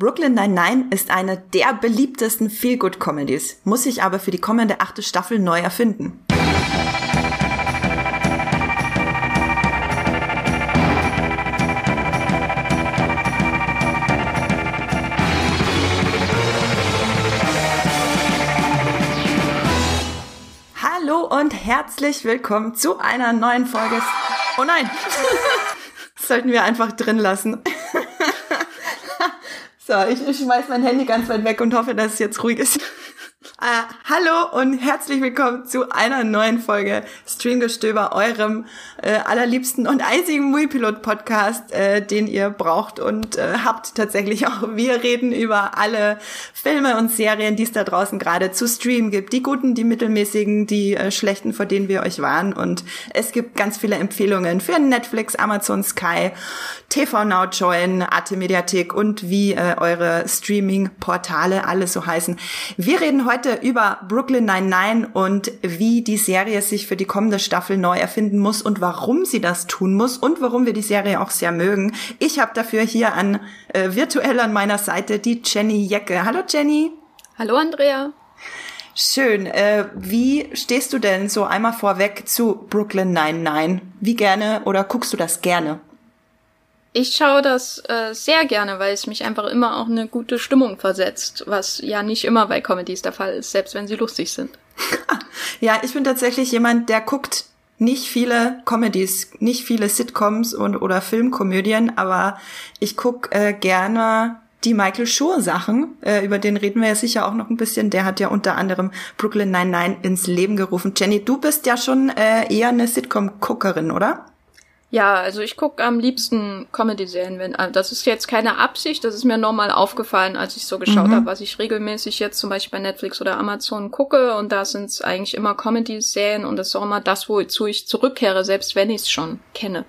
Brooklyn Nine-Nine ist eine der beliebtesten Feel-Good-Comedies, muss sich aber für die kommende achte Staffel neu erfinden. Hallo und herzlich willkommen zu einer neuen Folge. Oh nein! Sollten wir einfach drin lassen. So, ich, ich schmeiß mein Handy ganz weit weg und hoffe, dass es jetzt ruhig ist. Uh, hallo und herzlich willkommen zu einer neuen Folge Streamgestöber, eurem äh, allerliebsten und einzigen Moviepilot-Podcast, äh, den ihr braucht und äh, habt tatsächlich auch. Wir reden über alle Filme und Serien, die es da draußen gerade zu streamen gibt. Die guten, die mittelmäßigen, die äh, schlechten, vor denen wir euch waren. Und es gibt ganz viele Empfehlungen für Netflix, Amazon Sky, TV Now Join, Arte Mediathek und wie äh, eure Streaming-Portale alle so heißen. Wir reden heute heute über Brooklyn 99 und wie die Serie sich für die kommende Staffel neu erfinden muss und warum sie das tun muss und warum wir die Serie auch sehr mögen. Ich habe dafür hier an äh, virtuell an meiner Seite die Jenny Jecke. Hallo Jenny. Hallo Andrea. Schön. Äh, wie stehst du denn so einmal vorweg zu Brooklyn 99? Wie gerne oder guckst du das gerne? Ich schaue das äh, sehr gerne, weil es mich einfach immer auch eine gute Stimmung versetzt, was ja nicht immer bei Comedies der Fall ist, selbst wenn sie lustig sind. ja, ich bin tatsächlich jemand, der guckt nicht viele Comedies, nicht viele Sitcoms und oder Filmkomödien, aber ich guck äh, gerne die Michael Schur Sachen, äh, über den reden wir ja sicher auch noch ein bisschen. Der hat ja unter anderem Brooklyn 99 ins Leben gerufen. Jenny, du bist ja schon äh, eher eine Sitcom-Guckerin, oder? Ja, also ich gucke am liebsten Comedy-Serien. Wenn, also das ist jetzt keine Absicht, das ist mir normal aufgefallen, als ich so geschaut mhm. habe, was ich regelmäßig jetzt zum Beispiel bei Netflix oder Amazon gucke. Und da sind es eigentlich immer Comedy-Serien und das ist auch immer das, wozu ich zurückkehre, selbst wenn ich es schon kenne.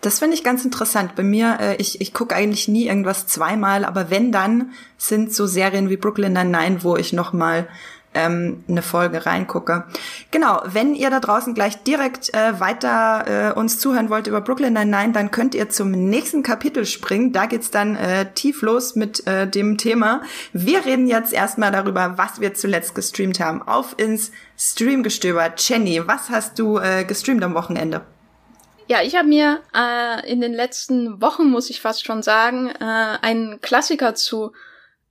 Das finde ich ganz interessant. Bei mir, äh, ich, ich gucke eigentlich nie irgendwas zweimal, aber wenn dann, sind so Serien wie Brooklyn Nine-Nine, wo ich noch mal ähm, eine Folge reingucke. Genau, wenn ihr da draußen gleich direkt äh, weiter äh, uns zuhören wollt über Brooklyn Nine-Nine, dann könnt ihr zum nächsten Kapitel springen. Da geht's dann äh, tief los mit äh, dem Thema. Wir reden jetzt erstmal darüber, was wir zuletzt gestreamt haben. Auf ins Streamgestöber. Jenny, was hast du äh, gestreamt am Wochenende? Ja, ich habe mir äh, in den letzten Wochen, muss ich fast schon sagen, äh, einen Klassiker zu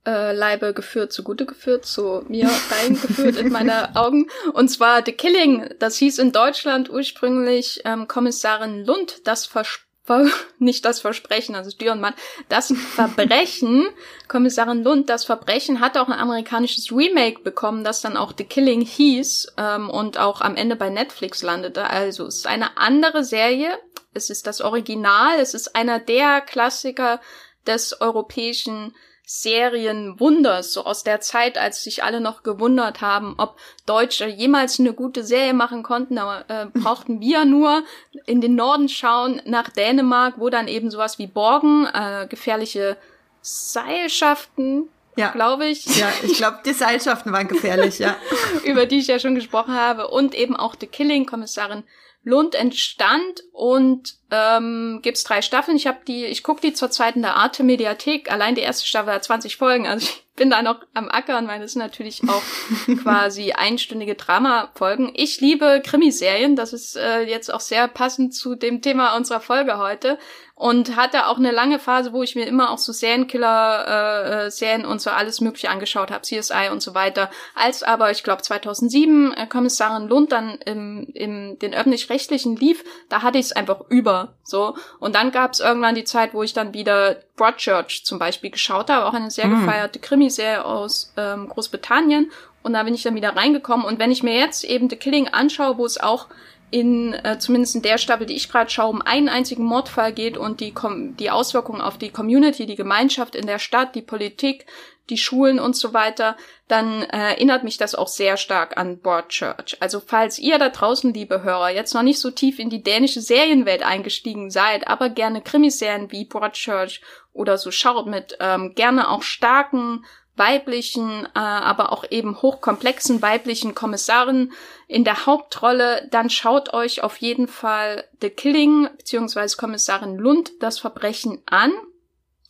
äh, Leibe geführt, zugute geführt, zu mir reingeführt in meine Augen. Und zwar The Killing. Das hieß in Deutschland ursprünglich ähm, Kommissarin Lund, das Versprechen. nicht das Versprechen, also Dürrenmann, das Verbrechen, Kommissarin Lund, das Verbrechen hat auch ein amerikanisches Remake bekommen, das dann auch The Killing hieß ähm, und auch am Ende bei Netflix landete. Also es ist eine andere Serie, es ist das Original, es ist einer der Klassiker des europäischen Serienwunders, so aus der Zeit, als sich alle noch gewundert haben, ob Deutsche jemals eine gute Serie machen konnten, aber äh, brauchten wir nur in den Norden schauen, nach Dänemark, wo dann eben sowas wie Borgen, äh, gefährliche Seilschaften, ja. glaube ich. Ja, ich glaube, die Seilschaften waren gefährlich, ja. Über die ich ja schon gesprochen habe. Und eben auch The Killing, Kommissarin Lund entstand und ähm, gibt's drei Staffeln. Ich habe die, ich gucke die zur zweiten der Arte Mediathek. Allein die erste Staffel hat 20 Folgen. Also ich bin da noch am Ackern, weil das sind natürlich auch quasi einstündige Drama-Folgen. Ich liebe Krimiserien. Das ist äh, jetzt auch sehr passend zu dem Thema unserer Folge heute und hatte auch eine lange Phase, wo ich mir immer auch so Serienkiller äh, Serien und so alles mögliche angeschaut habe, CSI und so weiter. Als aber ich glaube 2007 äh, Kommissarin Lund dann im, im den öffentlich-rechtlichen lief, da hatte ich es einfach über so. Und dann gab es irgendwann die Zeit, wo ich dann wieder Broadchurch zum Beispiel geschaut habe, auch eine sehr mm. gefeierte Krimiserie aus ähm, Großbritannien. Und da bin ich dann wieder reingekommen. Und wenn ich mir jetzt eben The Killing anschaue, wo es auch in äh, zumindest in der Staffel, die ich gerade schaue, um einen einzigen Mordfall geht und die, die Auswirkungen auf die Community, die Gemeinschaft in der Stadt, die Politik, die Schulen und so weiter, dann äh, erinnert mich das auch sehr stark an Broadchurch. Also falls ihr da draußen, liebe Hörer, jetzt noch nicht so tief in die dänische Serienwelt eingestiegen seid, aber gerne Krimiserien wie Broadchurch oder so schaut mit ähm, gerne auch starken weiblichen, äh, aber auch eben hochkomplexen weiblichen Kommissaren in der Hauptrolle, dann schaut euch auf jeden Fall The Killing bzw. Kommissarin Lund das Verbrechen an.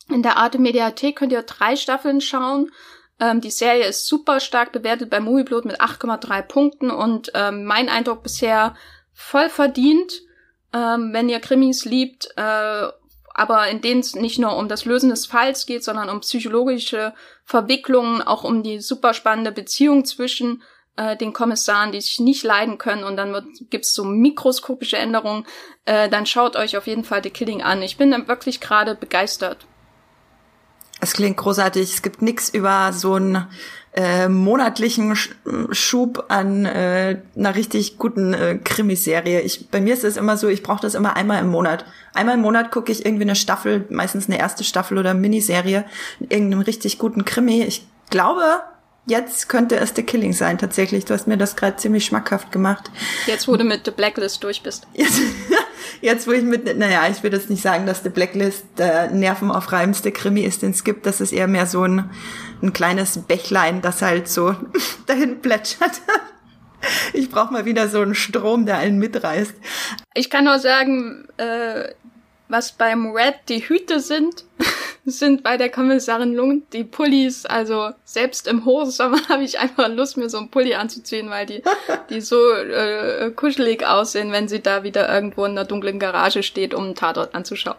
In der Arte Mediathek könnt ihr drei Staffeln schauen. Ähm, die Serie ist super stark bewertet bei Movieblood mit 8,3 Punkten und ähm, mein Eindruck bisher voll verdient, ähm, wenn ihr Krimis liebt, äh, aber in denen es nicht nur um das Lösen des Falls geht, sondern um psychologische Verwicklungen, auch um die super spannende Beziehung zwischen äh, den Kommissaren, die sich nicht leiden können und dann wird, gibt's so mikroskopische Änderungen, äh, dann schaut euch auf jeden Fall The Killing an. Ich bin wirklich gerade begeistert. Es klingt großartig. Es gibt nix über so einen äh, monatlichen Schub an äh, einer richtig guten äh, Krimiserie. Ich, bei mir ist es immer so, ich brauche das immer einmal im Monat. Einmal im Monat gucke ich irgendwie eine Staffel, meistens eine erste Staffel oder Miniserie, in irgendeinem richtig guten Krimi. Ich glaube, jetzt könnte es The Killing sein, tatsächlich. Du hast mir das gerade ziemlich schmackhaft gemacht. Jetzt, wo du mit The Blacklist durch bist. Jetzt, jetzt wo ich mit, naja, ich würde jetzt nicht sagen, dass The Blacklist der nervenaufreibendste Krimi ist, den es gibt. Das ist eher mehr so ein, ein kleines Bächlein, das halt so dahin plätschert. Ich brauche mal wieder so einen Strom, der einen mitreißt. Ich kann nur sagen, äh, was beim Red die Hüte sind, sind bei der Kommissarin Lund die Pullis. Also selbst im Hochsommer habe ich einfach Lust, mir so einen Pulli anzuziehen, weil die, die so äh, kuschelig aussehen, wenn sie da wieder irgendwo in einer dunklen Garage steht, um einen Tatort anzuschauen.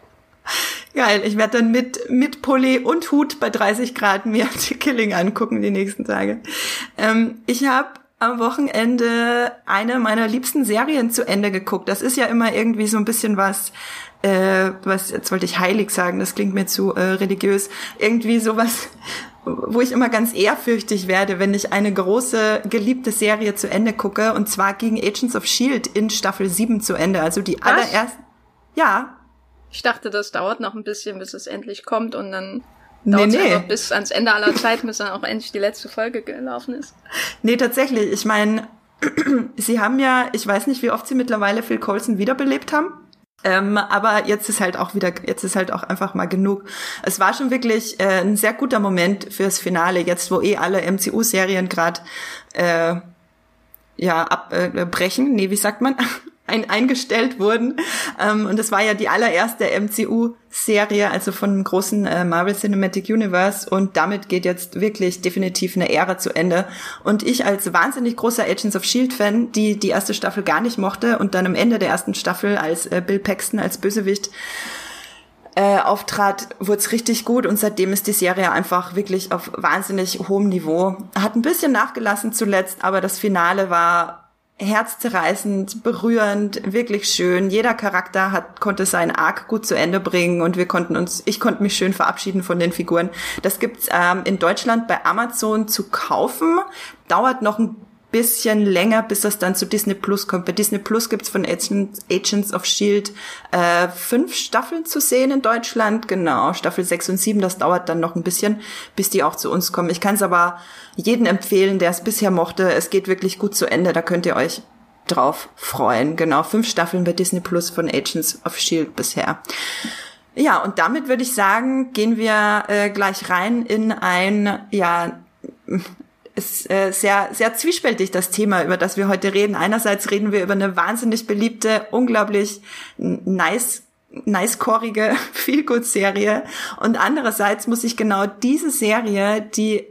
Geil, ich werde dann mit, mit Pulli und Hut bei 30 Grad mir die Killing angucken die nächsten Tage. Ähm, ich habe am Wochenende eine meiner liebsten Serien zu Ende geguckt. Das ist ja immer irgendwie so ein bisschen was, äh, was, jetzt wollte ich heilig sagen, das klingt mir zu äh, religiös, irgendwie sowas, wo ich immer ganz ehrfürchtig werde, wenn ich eine große, geliebte Serie zu Ende gucke. Und zwar gegen Agents of S.H.I.E.L.D. in Staffel 7 zu Ende. Also die allererste. Ja. Ich dachte, das dauert noch ein bisschen, bis es endlich kommt und dann dauert nee, nee. einfach bis ans Ende aller Zeit, bis dann auch endlich die letzte Folge gelaufen ist. Nee, tatsächlich. Ich meine, sie haben ja, ich weiß nicht, wie oft sie mittlerweile Phil Coulson wiederbelebt haben. Ähm, aber jetzt ist halt auch wieder, jetzt ist halt auch einfach mal genug. Es war schon wirklich äh, ein sehr guter Moment fürs Finale, jetzt wo eh alle MCU-Serien gerade äh, ja abbrechen. Äh, nee, wie sagt man? ein, eingestellt wurden. Ähm, und das war ja die allererste MCU-Serie, also von dem großen äh, Marvel Cinematic Universe. Und damit geht jetzt wirklich definitiv eine Ära zu Ende. Und ich als wahnsinnig großer Agents of Shield-Fan, die die erste Staffel gar nicht mochte und dann am Ende der ersten Staffel als äh, Bill Paxton als Bösewicht äh, auftrat, wurde es richtig gut und seitdem ist die Serie einfach wirklich auf wahnsinnig hohem Niveau. Hat ein bisschen nachgelassen zuletzt, aber das Finale war herzzerreißend, berührend, wirklich schön. Jeder Charakter hat, konnte seinen Arc gut zu Ende bringen und wir konnten uns, ich konnte mich schön verabschieden von den Figuren. Das gibt's ähm, in Deutschland bei Amazon zu kaufen. Dauert noch ein bisschen länger, bis das dann zu Disney Plus kommt. Bei Disney Plus gibt's von Agents, of Shield äh, fünf Staffeln zu sehen in Deutschland. Genau, Staffel sechs und sieben. Das dauert dann noch ein bisschen, bis die auch zu uns kommen. Ich kann es aber jeden empfehlen, der es bisher mochte. Es geht wirklich gut zu Ende. Da könnt ihr euch drauf freuen. Genau, fünf Staffeln bei Disney Plus von Agents of Shield bisher. Ja, und damit würde ich sagen, gehen wir äh, gleich rein in ein ja ist äh, sehr, sehr zwiespältig, das Thema, über das wir heute reden. Einerseits reden wir über eine wahnsinnig beliebte, unglaublich nice nicekorige Feelgood-Serie und andererseits muss ich genau diese Serie, die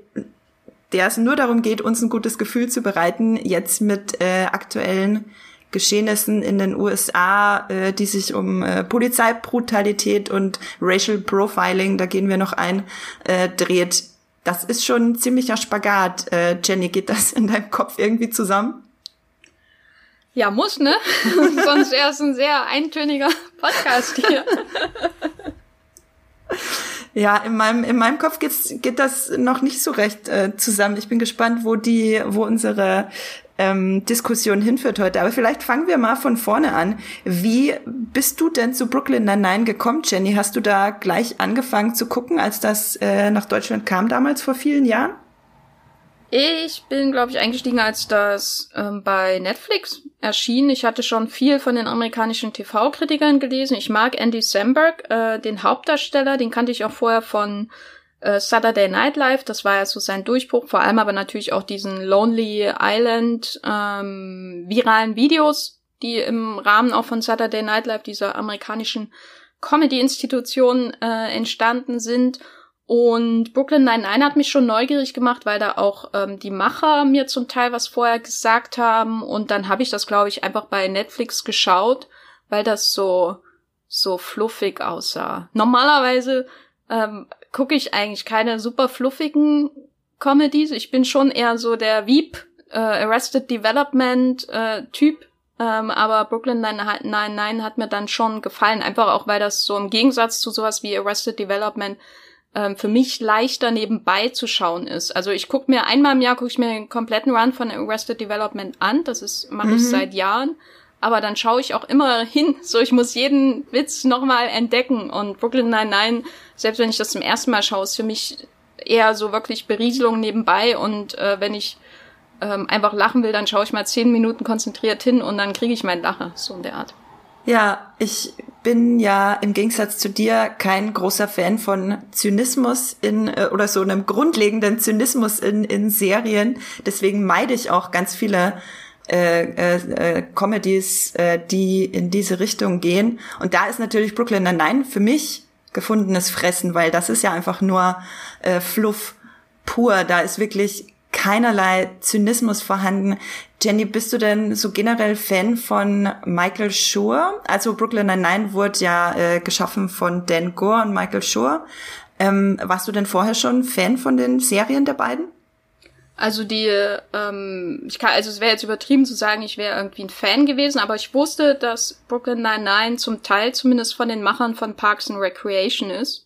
der es nur darum geht, uns ein gutes Gefühl zu bereiten, jetzt mit äh, aktuellen Geschehnissen in den USA, äh, die sich um äh, Polizeibrutalität und Racial Profiling, da gehen wir noch ein, äh, dreht, das ist schon ein ziemlicher Spagat. Äh, Jenny, geht das in deinem Kopf irgendwie zusammen? Ja, muss, ne? Sonst wäre es ein sehr eintöniger Podcast hier. Ja, in meinem, in meinem Kopf geht's, geht das noch nicht so recht äh, zusammen. Ich bin gespannt, wo die, wo unsere ähm, Diskussion hinführt heute. Aber vielleicht fangen wir mal von vorne an. Wie bist du denn zu Brooklyn Nine-Nine gekommen, Jenny? Hast du da gleich angefangen zu gucken, als das äh, nach Deutschland kam damals vor vielen Jahren? Ich bin, glaube ich, eingestiegen, als das ähm, bei Netflix erschien. Ich hatte schon viel von den amerikanischen TV-Kritikern gelesen. Ich mag Andy Samberg, äh, den Hauptdarsteller, den kannte ich auch vorher von äh, Saturday Night Live, das war ja so sein Durchbruch, vor allem aber natürlich auch diesen Lonely Island ähm, viralen Videos, die im Rahmen auch von Saturday Night Live, dieser amerikanischen Comedy-Institutionen äh, entstanden sind. Und Brooklyn Nine-Nine hat mich schon neugierig gemacht, weil da auch ähm, die Macher mir zum Teil was vorher gesagt haben. Und dann habe ich das, glaube ich, einfach bei Netflix geschaut, weil das so so fluffig aussah. Normalerweise ähm, gucke ich eigentlich keine super fluffigen Comedies. Ich bin schon eher so der Veep, äh, Arrested Development äh, Typ. Ähm, aber Brooklyn Nine-Nine hat mir dann schon gefallen, einfach auch, weil das so im Gegensatz zu sowas wie Arrested Development ähm, für mich leichter nebenbei zu schauen ist. Also ich gucke mir einmal im Jahr gucke ich mir den kompletten Run von Arrested Development an. Das ist mache mhm. ich seit Jahren aber dann schaue ich auch immer hin, so ich muss jeden Witz nochmal entdecken und Brooklyn Nine-Nine, selbst wenn ich das zum ersten Mal schaue, ist für mich eher so wirklich Berieselung nebenbei und äh, wenn ich ähm, einfach lachen will, dann schaue ich mal zehn Minuten konzentriert hin und dann kriege ich meinen Lacher, so in der Art. Ja, ich bin ja im Gegensatz zu dir kein großer Fan von Zynismus in äh, oder so einem grundlegenden Zynismus in, in Serien. Deswegen meide ich auch ganz viele äh, äh, Comedies, äh, die in diese Richtung gehen. Und da ist natürlich Brooklyn Nine-Nine für mich gefundenes Fressen, weil das ist ja einfach nur äh, Fluff pur. Da ist wirklich keinerlei Zynismus vorhanden. Jenny, bist du denn so generell Fan von Michael Schur? Also Brooklyn Nine-Nine wurde ja äh, geschaffen von Dan Gore und Michael Schur. Ähm, warst du denn vorher schon Fan von den Serien der beiden? Also die, ähm, ich kann, also es wäre jetzt übertrieben zu sagen, ich wäre irgendwie ein Fan gewesen, aber ich wusste, dass Brooklyn Nine-Nine zum Teil zumindest von den Machern von Parks and Recreation ist.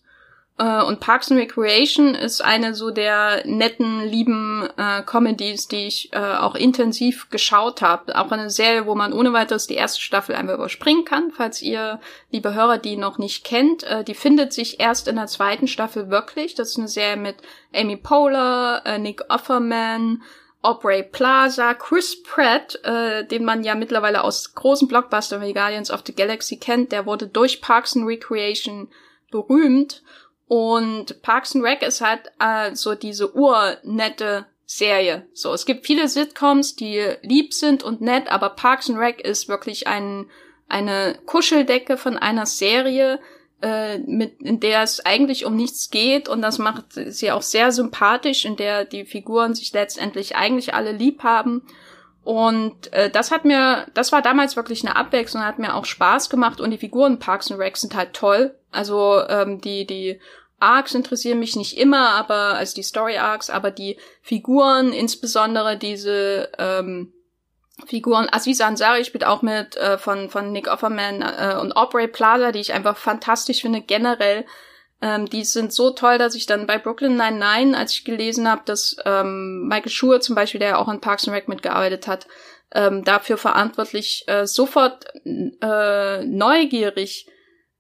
Äh, und Parks and Recreation ist eine so der netten, lieben äh, Comedies, die ich äh, auch intensiv geschaut habe. Auch eine Serie, wo man ohne weiteres die erste Staffel einfach überspringen kann, falls ihr, liebe Hörer, die noch nicht kennt. Äh, die findet sich erst in der zweiten Staffel wirklich. Das ist eine Serie mit Amy Poehler, äh, Nick Offerman, Aubrey Plaza, Chris Pratt, äh, den man ja mittlerweile aus großen Blockbuster wie Guardians of the Galaxy kennt, der wurde durch Parks and Recreation berühmt und Parks and Rec ist halt äh, so diese urnette Serie. So, es gibt viele Sitcoms, die lieb sind und nett, aber Parks and Rec ist wirklich ein, eine Kuscheldecke von einer Serie, äh, mit, in der es eigentlich um nichts geht und das macht sie auch sehr sympathisch, in der die Figuren sich letztendlich eigentlich alle lieb haben. Und äh, das hat mir, das war damals wirklich eine Abwechslung, hat mir auch Spaß gemacht und die Figuren Parks and Rec sind halt toll. Also ähm, die die Arcs interessieren mich nicht immer, aber also die Story Arcs, aber die Figuren, insbesondere diese ähm, Figuren, Aziz Ansari spielt auch mit äh, von von Nick Offerman äh, und Aubrey Plaza, die ich einfach fantastisch finde generell. Ähm, die sind so toll, dass ich dann bei Brooklyn Nine-Nine, als ich gelesen habe, dass ähm, Michael Schur zum Beispiel, der auch in Parks and Rec mitgearbeitet hat, ähm, dafür verantwortlich äh, sofort äh, neugierig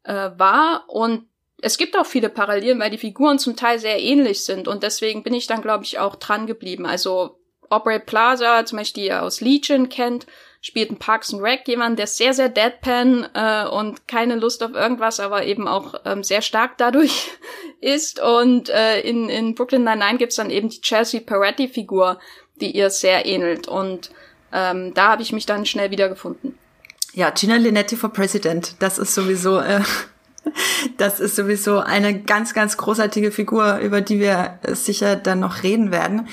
äh, war und es gibt auch viele Parallelen, weil die Figuren zum Teil sehr ähnlich sind und deswegen bin ich dann, glaube ich, auch dran geblieben. Also Aubrey Plaza, zum Beispiel, die ihr aus Legion kennt, spielt in Parks and Rec jemand, der sehr, sehr deadpan äh, und keine Lust auf irgendwas, aber eben auch ähm, sehr stark dadurch ist. Und äh, in, in Brooklyn Nine-Nine gibt's dann eben die Chelsea Peretti-Figur, die ihr sehr ähnelt. Und ähm, da habe ich mich dann schnell wiedergefunden. Ja, Gina Linetti for President, das ist sowieso äh, das ist sowieso eine ganz, ganz großartige Figur, über die wir sicher dann noch reden werden.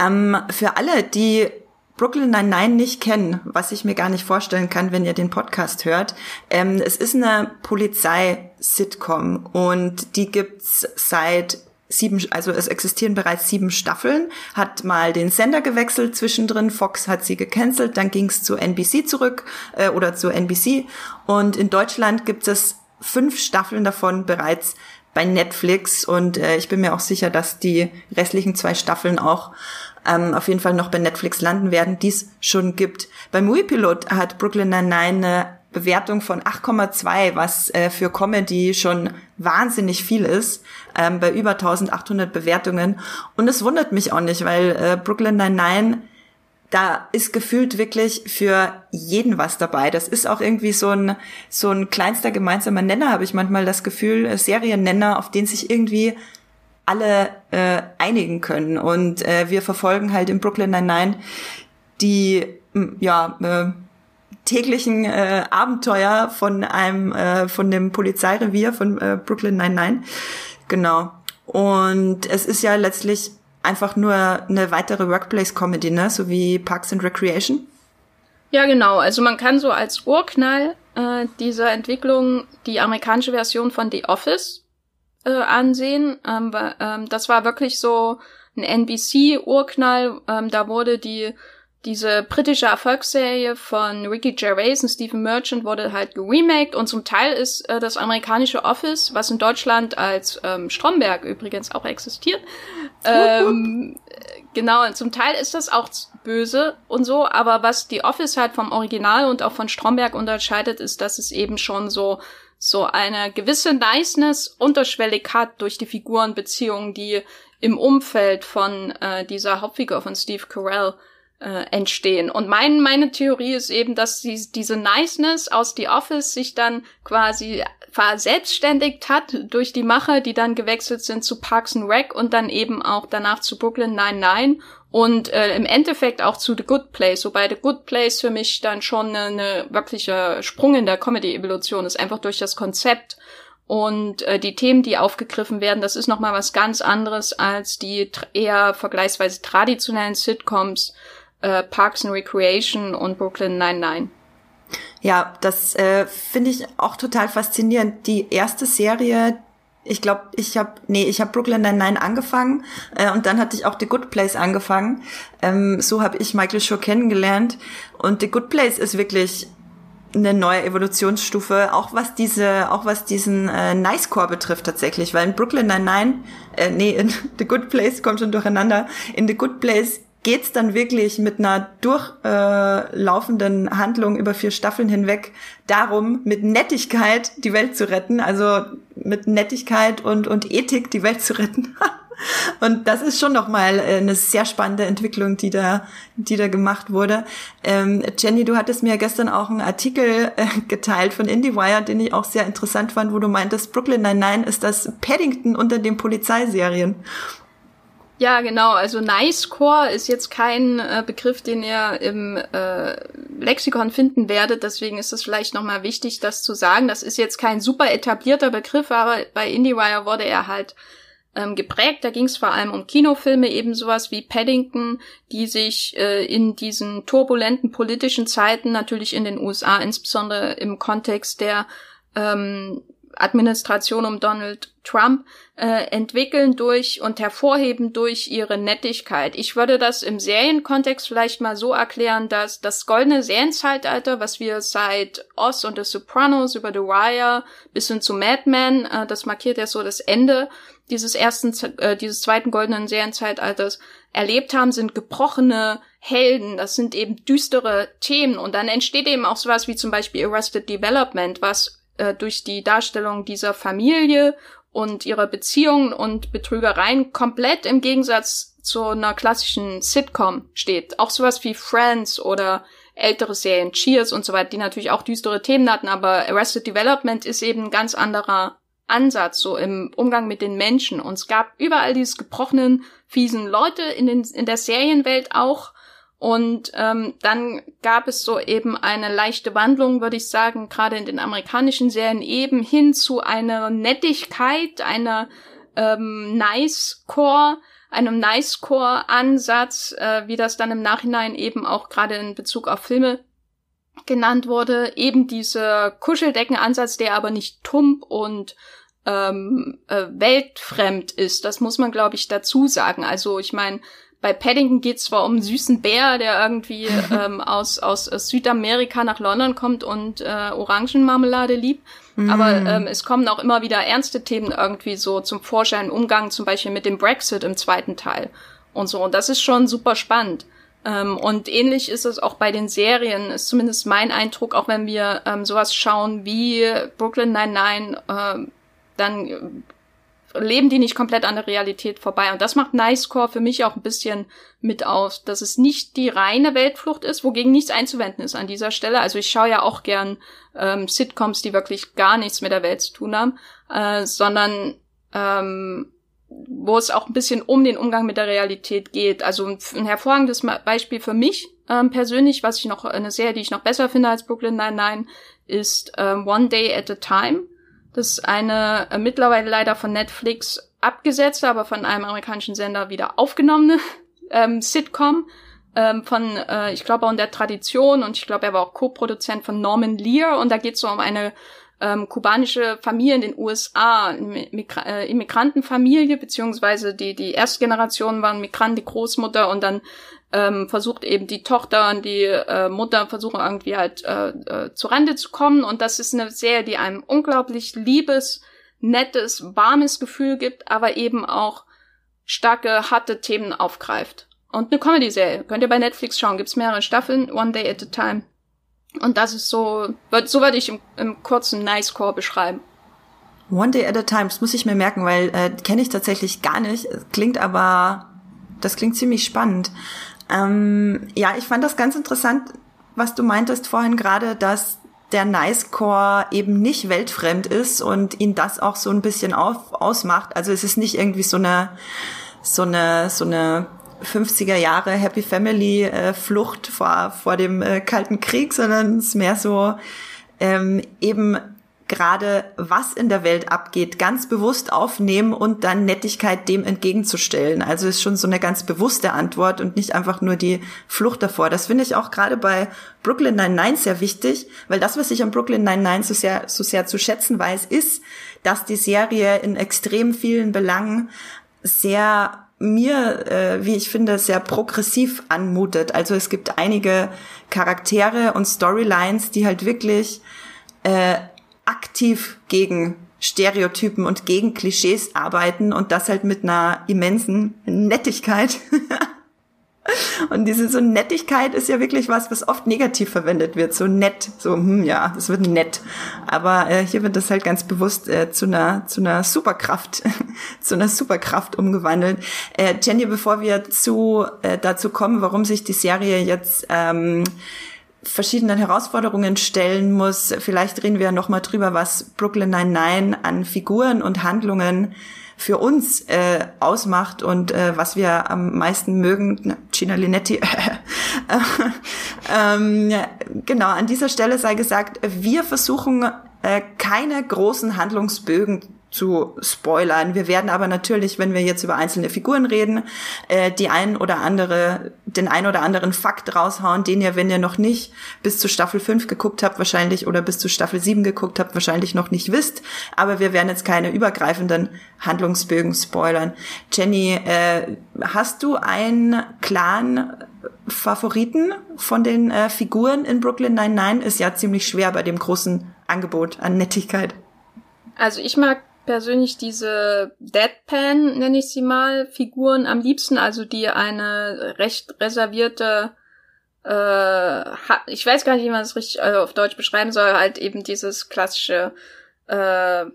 Ähm, für alle, die Brooklyn Nine-Nine nicht kennen, was ich mir gar nicht vorstellen kann, wenn ihr den Podcast hört. Ähm, es ist eine Polizei-Sitcom und die gibt's seit sieben, also es existieren bereits sieben Staffeln, hat mal den Sender gewechselt zwischendrin, Fox hat sie gecancelt, dann ging's zu NBC zurück äh, oder zu NBC und in Deutschland gibt es fünf Staffeln davon bereits bei Netflix und äh, ich bin mir auch sicher, dass die restlichen zwei Staffeln auch ähm, auf jeden Fall noch bei Netflix landen werden, die es schon gibt. Beim Moviepilot hat Brooklyn Nine-Nine eine Bewertung von 8,2, was äh, für Comedy schon wahnsinnig viel ist, ähm, bei über 1800 Bewertungen. Und es wundert mich auch nicht, weil äh, Brooklyn Nine-Nine da ist gefühlt wirklich für jeden was dabei. Das ist auch irgendwie so ein, so ein kleinster gemeinsamer Nenner, habe ich manchmal das Gefühl, Seriennenner, auf den sich irgendwie alle äh, einigen können. Und äh, wir verfolgen halt in Brooklyn Nine-Nine die, ja, äh, täglichen äh, Abenteuer von einem äh, von dem Polizeirevier von äh, Brooklyn 99. Genau. Und es ist ja letztlich einfach nur eine weitere Workplace-Comedy, ne? So wie Parks and Recreation. Ja, genau. Also man kann so als Urknall äh, dieser Entwicklung die amerikanische Version von The Office äh, ansehen. Ähm, ähm, das war wirklich so ein NBC-Urknall. Ähm, da wurde die diese britische Erfolgsserie von Ricky Gervais und Stephen Merchant wurde halt geremaked und zum Teil ist äh, das amerikanische Office, was in Deutschland als ähm, Stromberg übrigens auch existiert, ähm, genau, und zum Teil ist das auch böse und so, aber was die Office halt vom Original und auch von Stromberg unterscheidet, ist, dass es eben schon so so eine gewisse Niceness unterschwellig hat durch die Figurenbeziehungen, die im Umfeld von äh, dieser Hauptfigur von Steve Carell äh, entstehen. Und mein, meine Theorie ist eben, dass die, diese Niceness aus The Office sich dann quasi verselbstständigt hat durch die Macher, die dann gewechselt sind zu Parks and Rec und dann eben auch danach zu Brooklyn 99 und äh, im Endeffekt auch zu The Good Place, wobei The Good Place für mich dann schon eine, eine wirkliche Sprung in der Comedy-Evolution ist, einfach durch das Konzept und äh, die Themen, die aufgegriffen werden, das ist nochmal was ganz anderes als die eher vergleichsweise traditionellen Sitcoms äh, Parks and Recreation und Brooklyn 99. Ja, das äh, finde ich auch total faszinierend. Die erste Serie, ich glaube, ich habe, nee, ich habe Brooklyn Nine-Nine angefangen äh, und dann hatte ich auch The Good Place angefangen. Ähm, so habe ich Michael Schur kennengelernt und The Good Place ist wirklich eine neue Evolutionsstufe, auch was diese, auch was diesen äh, Nice Core betrifft tatsächlich, weil in Brooklyn Nine-Nine, äh, nee, in The Good Place kommt schon durcheinander. In The Good Place geht's dann wirklich mit einer durchlaufenden äh, Handlung über vier Staffeln hinweg darum, mit Nettigkeit die Welt zu retten, also mit Nettigkeit und, und Ethik die Welt zu retten. und das ist schon nochmal äh, eine sehr spannende Entwicklung, die da, die da gemacht wurde. Ähm, Jenny, du hattest mir gestern auch einen Artikel äh, geteilt von IndieWire, den ich auch sehr interessant fand, wo du meintest, Brooklyn Nine-Nine ist das Paddington unter den Polizeiserien. Ja, genau. Also Nice Core ist jetzt kein äh, Begriff, den ihr im äh, Lexikon finden werdet. Deswegen ist es vielleicht nochmal wichtig, das zu sagen. Das ist jetzt kein super etablierter Begriff, aber bei IndieWire wurde er halt ähm, geprägt. Da ging es vor allem um Kinofilme, eben sowas wie Paddington, die sich äh, in diesen turbulenten politischen Zeiten, natürlich in den USA, insbesondere im Kontext der ähm, Administration um Donald Trump äh, entwickeln durch und hervorheben durch ihre Nettigkeit. Ich würde das im Serienkontext vielleicht mal so erklären, dass das goldene Serienzeitalter, was wir seit Oz und The Sopranos über The Wire bis hin zu Mad Men, äh, das markiert ja so das Ende dieses ersten, äh, dieses zweiten goldenen Serienzeitalters erlebt haben, sind gebrochene Helden. Das sind eben düstere Themen und dann entsteht eben auch sowas wie zum Beispiel Arrested Development, was äh, durch die Darstellung dieser Familie und ihrer Beziehungen und Betrügereien komplett im Gegensatz zu einer klassischen Sitcom steht. Auch sowas wie Friends oder ältere Serien, Cheers und so weiter, die natürlich auch düstere Themen hatten, aber Arrested Development ist eben ein ganz anderer Ansatz, so im Umgang mit den Menschen. Und es gab überall diese gebrochenen, fiesen Leute in, den, in der Serienwelt auch, und ähm, dann gab es so eben eine leichte Wandlung, würde ich sagen, gerade in den amerikanischen Serien eben hin zu einer Nettigkeit, einer ähm, Nice-Core, einem Nice-Core-Ansatz, äh, wie das dann im Nachhinein eben auch gerade in Bezug auf Filme genannt wurde. Eben dieser Kuscheldeckenansatz, der aber nicht tump und ähm, äh, weltfremd ist. Das muss man, glaube ich, dazu sagen. Also ich meine, bei Paddington geht es zwar um einen süßen Bär, der irgendwie ähm, aus, aus, aus Südamerika nach London kommt und äh, Orangenmarmelade liebt, mm. aber ähm, es kommen auch immer wieder ernste Themen irgendwie so zum Vorschein, Umgang zum Beispiel mit dem Brexit im zweiten Teil und so. Und das ist schon super spannend. Ähm, und ähnlich ist es auch bei den Serien, ist zumindest mein Eindruck, auch wenn wir ähm, sowas schauen wie Brooklyn Nine-Nine, äh, dann leben die nicht komplett an der Realität vorbei. Und das macht Nicecore für mich auch ein bisschen mit aus, dass es nicht die reine Weltflucht ist, wogegen nichts einzuwenden ist an dieser Stelle. Also ich schaue ja auch gern ähm, Sitcoms, die wirklich gar nichts mit der Welt zu tun haben, äh, sondern ähm, wo es auch ein bisschen um den Umgang mit der Realität geht. Also ein, ein hervorragendes Beispiel für mich ähm, persönlich, was ich noch, eine Serie, die ich noch besser finde als Brooklyn Nine-Nine, ist ähm, One Day at a Time. Das ist eine äh, mittlerweile leider von Netflix abgesetzte, aber von einem amerikanischen Sender wieder aufgenommene ähm, Sitcom ähm, von, äh, ich glaube, auch in der Tradition und ich glaube, er war auch Co-Produzent von Norman Lear und da geht es so um eine ähm, kubanische Familie in den USA, Migra äh, Immigrantenfamilie, beziehungsweise die, die erste Generation waren Migranten, die Großmutter und dann ähm, versucht eben die Tochter und die äh, Mutter versuchen irgendwie halt äh, äh, zu Rande zu kommen und das ist eine Serie, die einem unglaublich liebes, nettes, warmes Gefühl gibt, aber eben auch starke, harte Themen aufgreift. Und eine Comedy-Serie. Könnt ihr bei Netflix schauen. Gibt's mehrere Staffeln, One Day at a Time. Und das ist so, so würde ich im, im kurzen Nice-Core beschreiben. One Day at a Time, das muss ich mir merken, weil äh, kenne ich tatsächlich gar nicht. Klingt aber, das klingt ziemlich spannend. Ähm, ja, ich fand das ganz interessant, was du meintest vorhin gerade, dass der Nice Core eben nicht weltfremd ist und ihn das auch so ein bisschen auf, ausmacht. Also es ist nicht irgendwie so eine, so eine, so eine 50er Jahre Happy Family äh, Flucht vor, vor dem äh, Kalten Krieg, sondern es ist mehr so ähm, eben gerade was in der Welt abgeht, ganz bewusst aufnehmen und dann Nettigkeit dem entgegenzustellen. Also ist schon so eine ganz bewusste Antwort und nicht einfach nur die Flucht davor. Das finde ich auch gerade bei Brooklyn Nine-Nine sehr wichtig, weil das, was ich an Brooklyn Nine-Nine so sehr, so sehr zu schätzen weiß, ist, dass die Serie in extrem vielen Belangen sehr mir, äh, wie ich finde, sehr progressiv anmutet. Also es gibt einige Charaktere und Storylines, die halt wirklich äh, aktiv gegen Stereotypen und gegen Klischees arbeiten und das halt mit einer immensen Nettigkeit. Und diese so Nettigkeit ist ja wirklich was, was oft negativ verwendet wird. So nett, so hm, ja, das wird nett. Aber äh, hier wird das halt ganz bewusst äh, zu einer zu einer Superkraft, zu einer Superkraft umgewandelt. Äh, Jenny, bevor wir zu äh, dazu kommen, warum sich die Serie jetzt ähm, verschiedenen Herausforderungen stellen muss. Vielleicht reden wir noch mal drüber, was Brooklyn Nine-Nine an Figuren und Handlungen für uns äh, ausmacht und äh, was wir am meisten mögen. Gina Linetti. ähm, genau, an dieser Stelle sei gesagt, wir versuchen äh, keine großen Handlungsbögen zu spoilern. Wir werden aber natürlich, wenn wir jetzt über einzelne Figuren reden, äh, die ein oder andere, den ein oder anderen Fakt raushauen, den ihr, wenn ihr noch nicht bis zu Staffel 5 geguckt habt, wahrscheinlich oder bis zu Staffel 7 geguckt habt, wahrscheinlich noch nicht wisst. Aber wir werden jetzt keine übergreifenden Handlungsbögen spoilern. Jenny, äh, hast du einen klaren Favoriten von den äh, Figuren in Brooklyn 99? Ist ja ziemlich schwer bei dem großen Angebot an Nettigkeit. Also ich mag persönlich diese Deadpan, nenne ich sie mal, Figuren am liebsten, also die eine recht reservierte, äh, ich weiß gar nicht, wie man es richtig äh, auf Deutsch beschreiben soll, halt eben dieses klassische äh,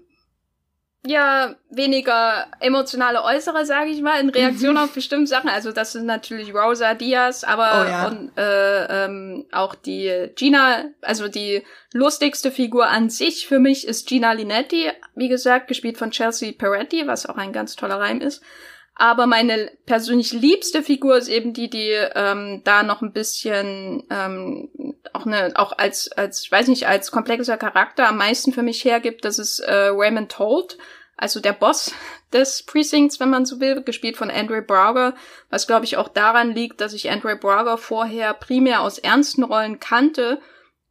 ja weniger emotionale Äußere, sage ich mal, in Reaktion mhm. auf bestimmte Sachen. Also das sind natürlich Rosa Diaz, aber oh, ja. und, äh, ähm, auch die Gina, also die lustigste Figur an sich für mich ist Gina Linetti, wie gesagt, gespielt von Chelsea Peretti, was auch ein ganz toller Reim ist. Aber meine persönlich liebste Figur ist eben die, die ähm, da noch ein bisschen ähm, auch eine, auch als, als, ich weiß nicht, als komplexer Charakter am meisten für mich hergibt. Das ist äh, Raymond Holt, also der Boss des Precincts, wenn man so will, gespielt von Andre Braga, was glaube ich auch daran liegt, dass ich Andre Braga vorher primär aus ernsten Rollen kannte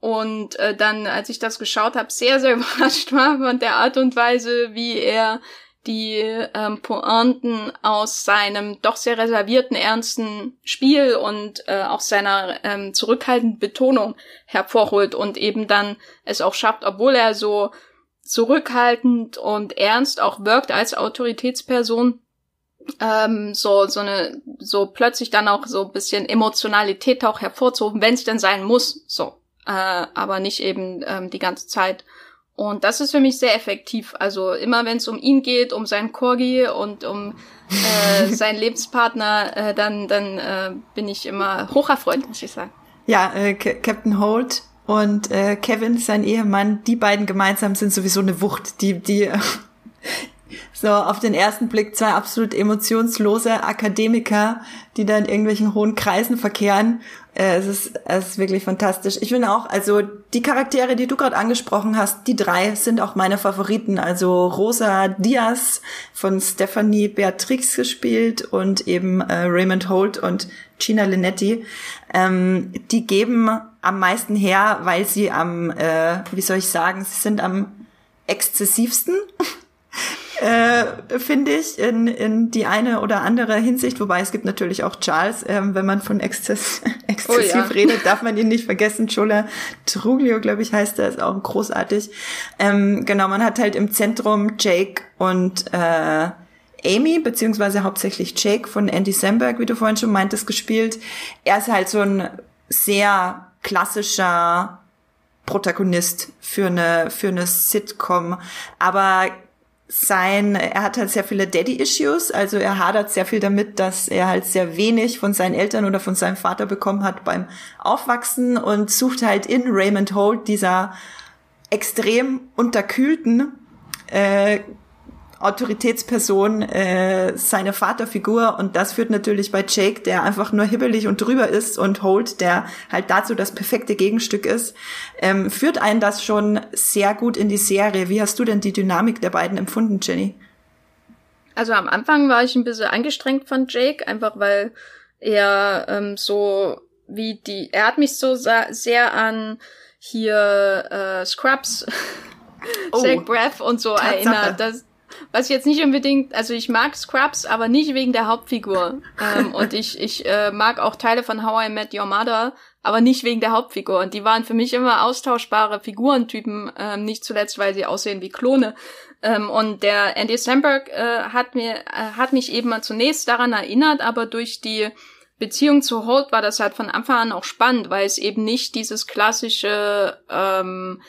und äh, dann, als ich das geschaut habe, sehr, sehr überrascht war von der Art und Weise, wie er die ähm, Pointen aus seinem doch sehr reservierten, ernsten Spiel und äh, auch seiner ähm, zurückhaltenden Betonung hervorholt und eben dann es auch schafft, obwohl er so zurückhaltend und ernst auch wirkt als Autoritätsperson, ähm, so so eine so plötzlich dann auch so ein bisschen Emotionalität auch hervorzuhoben, wenn es denn sein muss, so, äh, aber nicht eben ähm, die ganze Zeit. Und das ist für mich sehr effektiv. Also immer wenn es um ihn geht, um seinen Corgi und um äh, seinen Lebenspartner, äh, dann, dann äh, bin ich immer hocherfreut, muss ich sagen. Ja, äh, Captain Holt und äh, Kevin, sein Ehemann, die beiden gemeinsam sind sowieso eine Wucht. Die, die So auf den ersten Blick zwei absolut emotionslose Akademiker, die da in irgendwelchen hohen Kreisen verkehren. Äh, es, ist, es ist wirklich fantastisch. Ich finde auch, also die Charaktere, die du gerade angesprochen hast, die drei sind auch meine Favoriten. Also Rosa Diaz von Stephanie Beatrix gespielt und eben äh, Raymond Holt und Gina Linetti. Ähm, die geben am meisten her, weil sie am, äh, wie soll ich sagen, sie sind am exzessivsten äh, finde ich, in, in die eine oder andere Hinsicht. Wobei es gibt natürlich auch Charles, ähm, wenn man von Exzess, exzessiv oh, ja. redet, darf man ihn nicht vergessen. Chola Truglio, glaube ich, heißt er, ist auch großartig. Ähm, genau, man hat halt im Zentrum Jake und äh, Amy, beziehungsweise hauptsächlich Jake von Andy Samberg, wie du vorhin schon meintest, gespielt. Er ist halt so ein sehr klassischer Protagonist für eine, für eine Sitcom. Aber sein, er hat halt sehr viele Daddy-Issues, also er hadert sehr viel damit, dass er halt sehr wenig von seinen Eltern oder von seinem Vater bekommen hat beim Aufwachsen und sucht halt in Raymond Holt, dieser extrem unterkühlten äh, Autoritätsperson äh, seine Vaterfigur und das führt natürlich bei Jake, der einfach nur hibbelig und drüber ist und Holt, der halt dazu das perfekte Gegenstück ist, ähm, führt einen das schon sehr gut in die Serie. Wie hast du denn die Dynamik der beiden empfunden, Jenny? Also am Anfang war ich ein bisschen angestrengt von Jake, einfach weil er ähm, so wie die, er hat mich so sehr an hier äh, Scrubs, oh, Breath und so Tatsache. erinnert. Das, was ich jetzt nicht unbedingt, also ich mag Scrubs, aber nicht wegen der Hauptfigur. ähm, und ich, ich äh, mag auch Teile von How I Met Your Mother, aber nicht wegen der Hauptfigur. Und die waren für mich immer austauschbare Figurentypen, ähm, nicht zuletzt, weil sie aussehen wie Klone. Ähm, und der Andy Samberg äh, hat mir, äh, hat mich eben mal zunächst daran erinnert, aber durch die Beziehung zu Holt war das halt von Anfang an auch spannend, weil es eben nicht dieses klassische ähm, äh,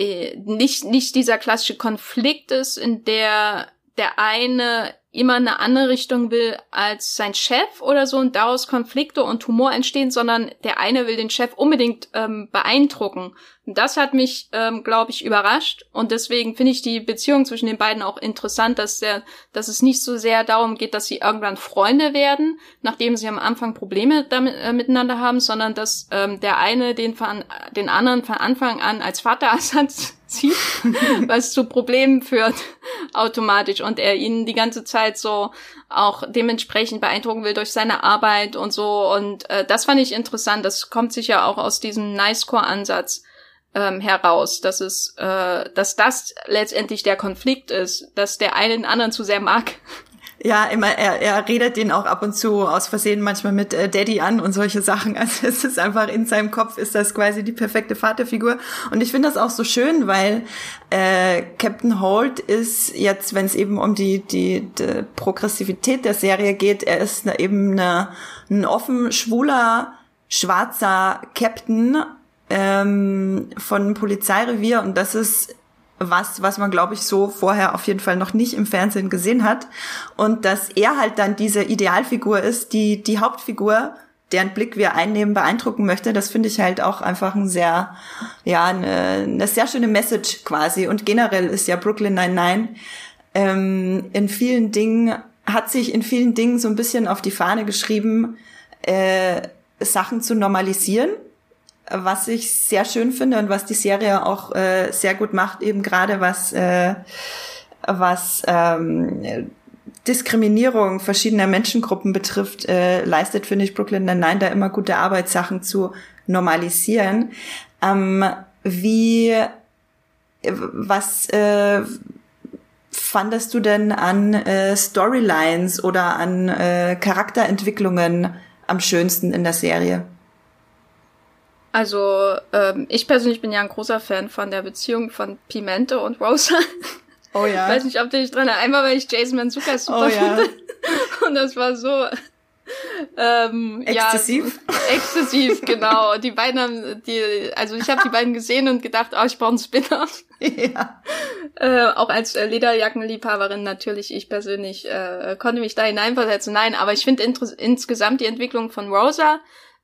nicht, nicht dieser klassische Konflikt ist, in der der eine immer eine andere Richtung will als sein Chef oder so und daraus Konflikte und Humor entstehen, sondern der eine will den Chef unbedingt ähm, beeindrucken. Und das hat mich, ähm, glaube ich, überrascht und deswegen finde ich die Beziehung zwischen den beiden auch interessant, dass der, dass es nicht so sehr darum geht, dass sie irgendwann Freunde werden, nachdem sie am Anfang Probleme damit, äh, miteinander haben, sondern dass ähm, der eine den, den anderen von Anfang an als Vaterersatz sieht, was zu Problemen führt automatisch. Und er ihn die ganze Zeit so auch dementsprechend beeindrucken will durch seine Arbeit und so. Und äh, das fand ich interessant. Das kommt sicher auch aus diesem Nice-Core-Ansatz ähm, heraus, dass es, äh, dass das letztendlich der Konflikt ist, dass der eine den anderen zu sehr mag ja, immer, er, er redet den auch ab und zu aus Versehen manchmal mit äh, Daddy an und solche Sachen. Also es ist einfach in seinem Kopf ist das quasi die perfekte Vaterfigur. Und ich finde das auch so schön, weil äh, Captain Holt ist jetzt, wenn es eben um die, die, die Progressivität der Serie geht, er ist eine, eben eine, ein offen schwuler, schwarzer Captain ähm, von Polizeirevier und das ist was, was man, glaube ich, so vorher auf jeden Fall noch nicht im Fernsehen gesehen hat. Und dass er halt dann diese Idealfigur ist, die die Hauptfigur, deren Blick wir einnehmen, beeindrucken möchte, das finde ich halt auch einfach ein sehr, ja, eine, eine sehr schöne Message quasi. Und generell ist ja Brooklyn Nine-Nine ähm, in vielen Dingen, hat sich in vielen Dingen so ein bisschen auf die Fahne geschrieben, äh, Sachen zu normalisieren was ich sehr schön finde und was die Serie auch äh, sehr gut macht, eben gerade was, äh, was ähm, Diskriminierung verschiedener Menschengruppen betrifft, äh, leistet, finde ich, Brooklyn Nine-Nine da immer gute Arbeit, Sachen zu normalisieren. Ähm, wie, was äh, fandest du denn an äh, Storylines oder an äh, Charakterentwicklungen am schönsten in der Serie? Also, ähm, ich persönlich bin ja ein großer Fan von der Beziehung von Pimente und Rosa. Oh ja. Weiß nicht, ob du dich dran. Einmal, weil ich Jason Manzuka super oh, ja. finde. Und das war so, ähm, exzessiv? Ja, exzessiv, genau. Die beiden haben, die, also ich habe die beiden gesehen und gedacht, oh, ich brauche einen Spin-off. Ja. Äh, auch als äh, Lederjackenliebhaberin natürlich, ich persönlich äh, konnte mich da hineinversetzen. Nein, aber ich finde insgesamt die Entwicklung von Rosa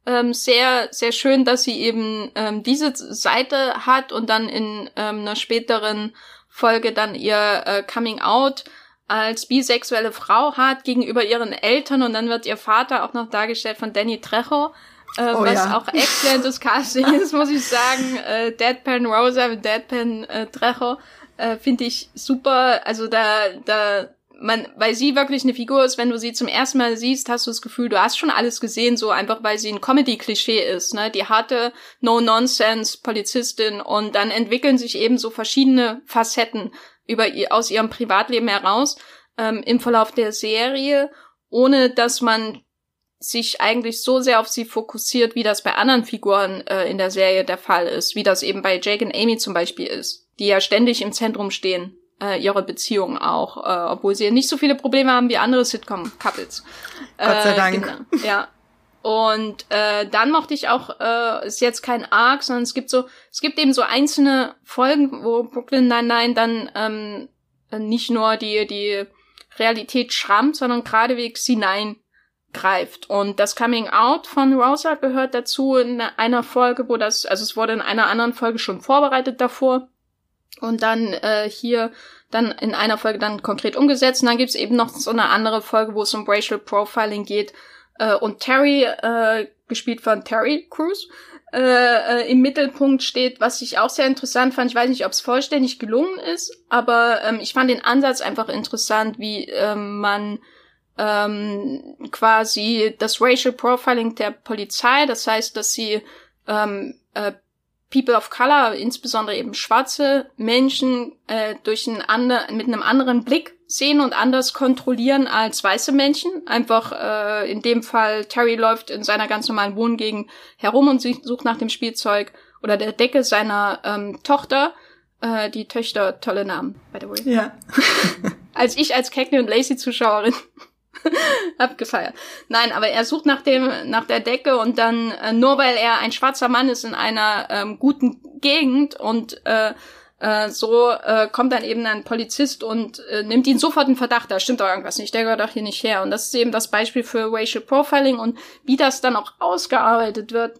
ähm, sehr, sehr schön, dass sie eben ähm, diese Seite hat und dann in ähm, einer späteren Folge dann ihr äh, Coming Out als bisexuelle Frau hat gegenüber ihren Eltern und dann wird ihr Vater auch noch dargestellt von Danny Trejo, äh, oh, was ja. auch exzellentes Casting ist, muss ich sagen. Äh, Deadpan Rosa mit Deadpan äh, Trejo äh, finde ich super. Also da, da man, weil sie wirklich eine Figur ist, wenn du sie zum ersten Mal siehst, hast du das Gefühl, du hast schon alles gesehen, so einfach, weil sie ein Comedy-Klischee ist, ne? Die harte No-Nonsense-Polizistin und dann entwickeln sich eben so verschiedene Facetten über ihr, aus ihrem Privatleben heraus ähm, im Verlauf der Serie, ohne dass man sich eigentlich so sehr auf sie fokussiert, wie das bei anderen Figuren äh, in der Serie der Fall ist, wie das eben bei Jake und Amy zum Beispiel ist, die ja ständig im Zentrum stehen äh, ihre Beziehung auch, äh, obwohl sie nicht so viele Probleme haben wie andere Sitcom-Couples. Gott sei äh, Dank. Genau, ja. Und äh, dann mochte ich auch, äh, ist jetzt kein Arc, sondern es gibt so, es gibt eben so einzelne Folgen, wo Brooklyn Nine-Nine dann ähm, nicht nur die, die Realität schrammt, sondern geradewegs hineingreift. Und das Coming Out von Rosa gehört dazu in einer Folge, wo das, also es wurde in einer anderen Folge schon vorbereitet davor und dann äh, hier dann in einer Folge dann konkret umgesetzt. Und dann gibt's eben noch so eine andere Folge, wo es um Racial Profiling geht. Äh, und Terry, äh, gespielt von Terry Crews, äh, äh, im Mittelpunkt steht, was ich auch sehr interessant fand. Ich weiß nicht, ob es vollständig gelungen ist, aber ähm, ich fand den Ansatz einfach interessant, wie ähm, man ähm, quasi das Racial Profiling der Polizei, das heißt, dass sie ähm, äh, People of Color, insbesondere eben schwarze Menschen, äh, durch einen anderen, mit einem anderen Blick sehen und anders kontrollieren als weiße Menschen. Einfach äh, in dem Fall, Terry läuft in seiner ganz normalen Wohngegend herum und sucht nach dem Spielzeug oder der Decke seiner ähm, Tochter. Äh, die Töchter, tolle Namen, by the way. Ja. als ich als Cagney und Lacey Zuschauerin Hab gefeiert. Nein, aber er sucht nach dem, nach der Decke und dann, äh, nur weil er ein schwarzer Mann ist in einer ähm, guten Gegend und äh, äh, so äh, kommt dann eben ein Polizist und äh, nimmt ihn sofort in Verdacht, da stimmt doch irgendwas nicht, der gehört doch hier nicht her. Und das ist eben das Beispiel für Racial Profiling und wie das dann auch ausgearbeitet wird,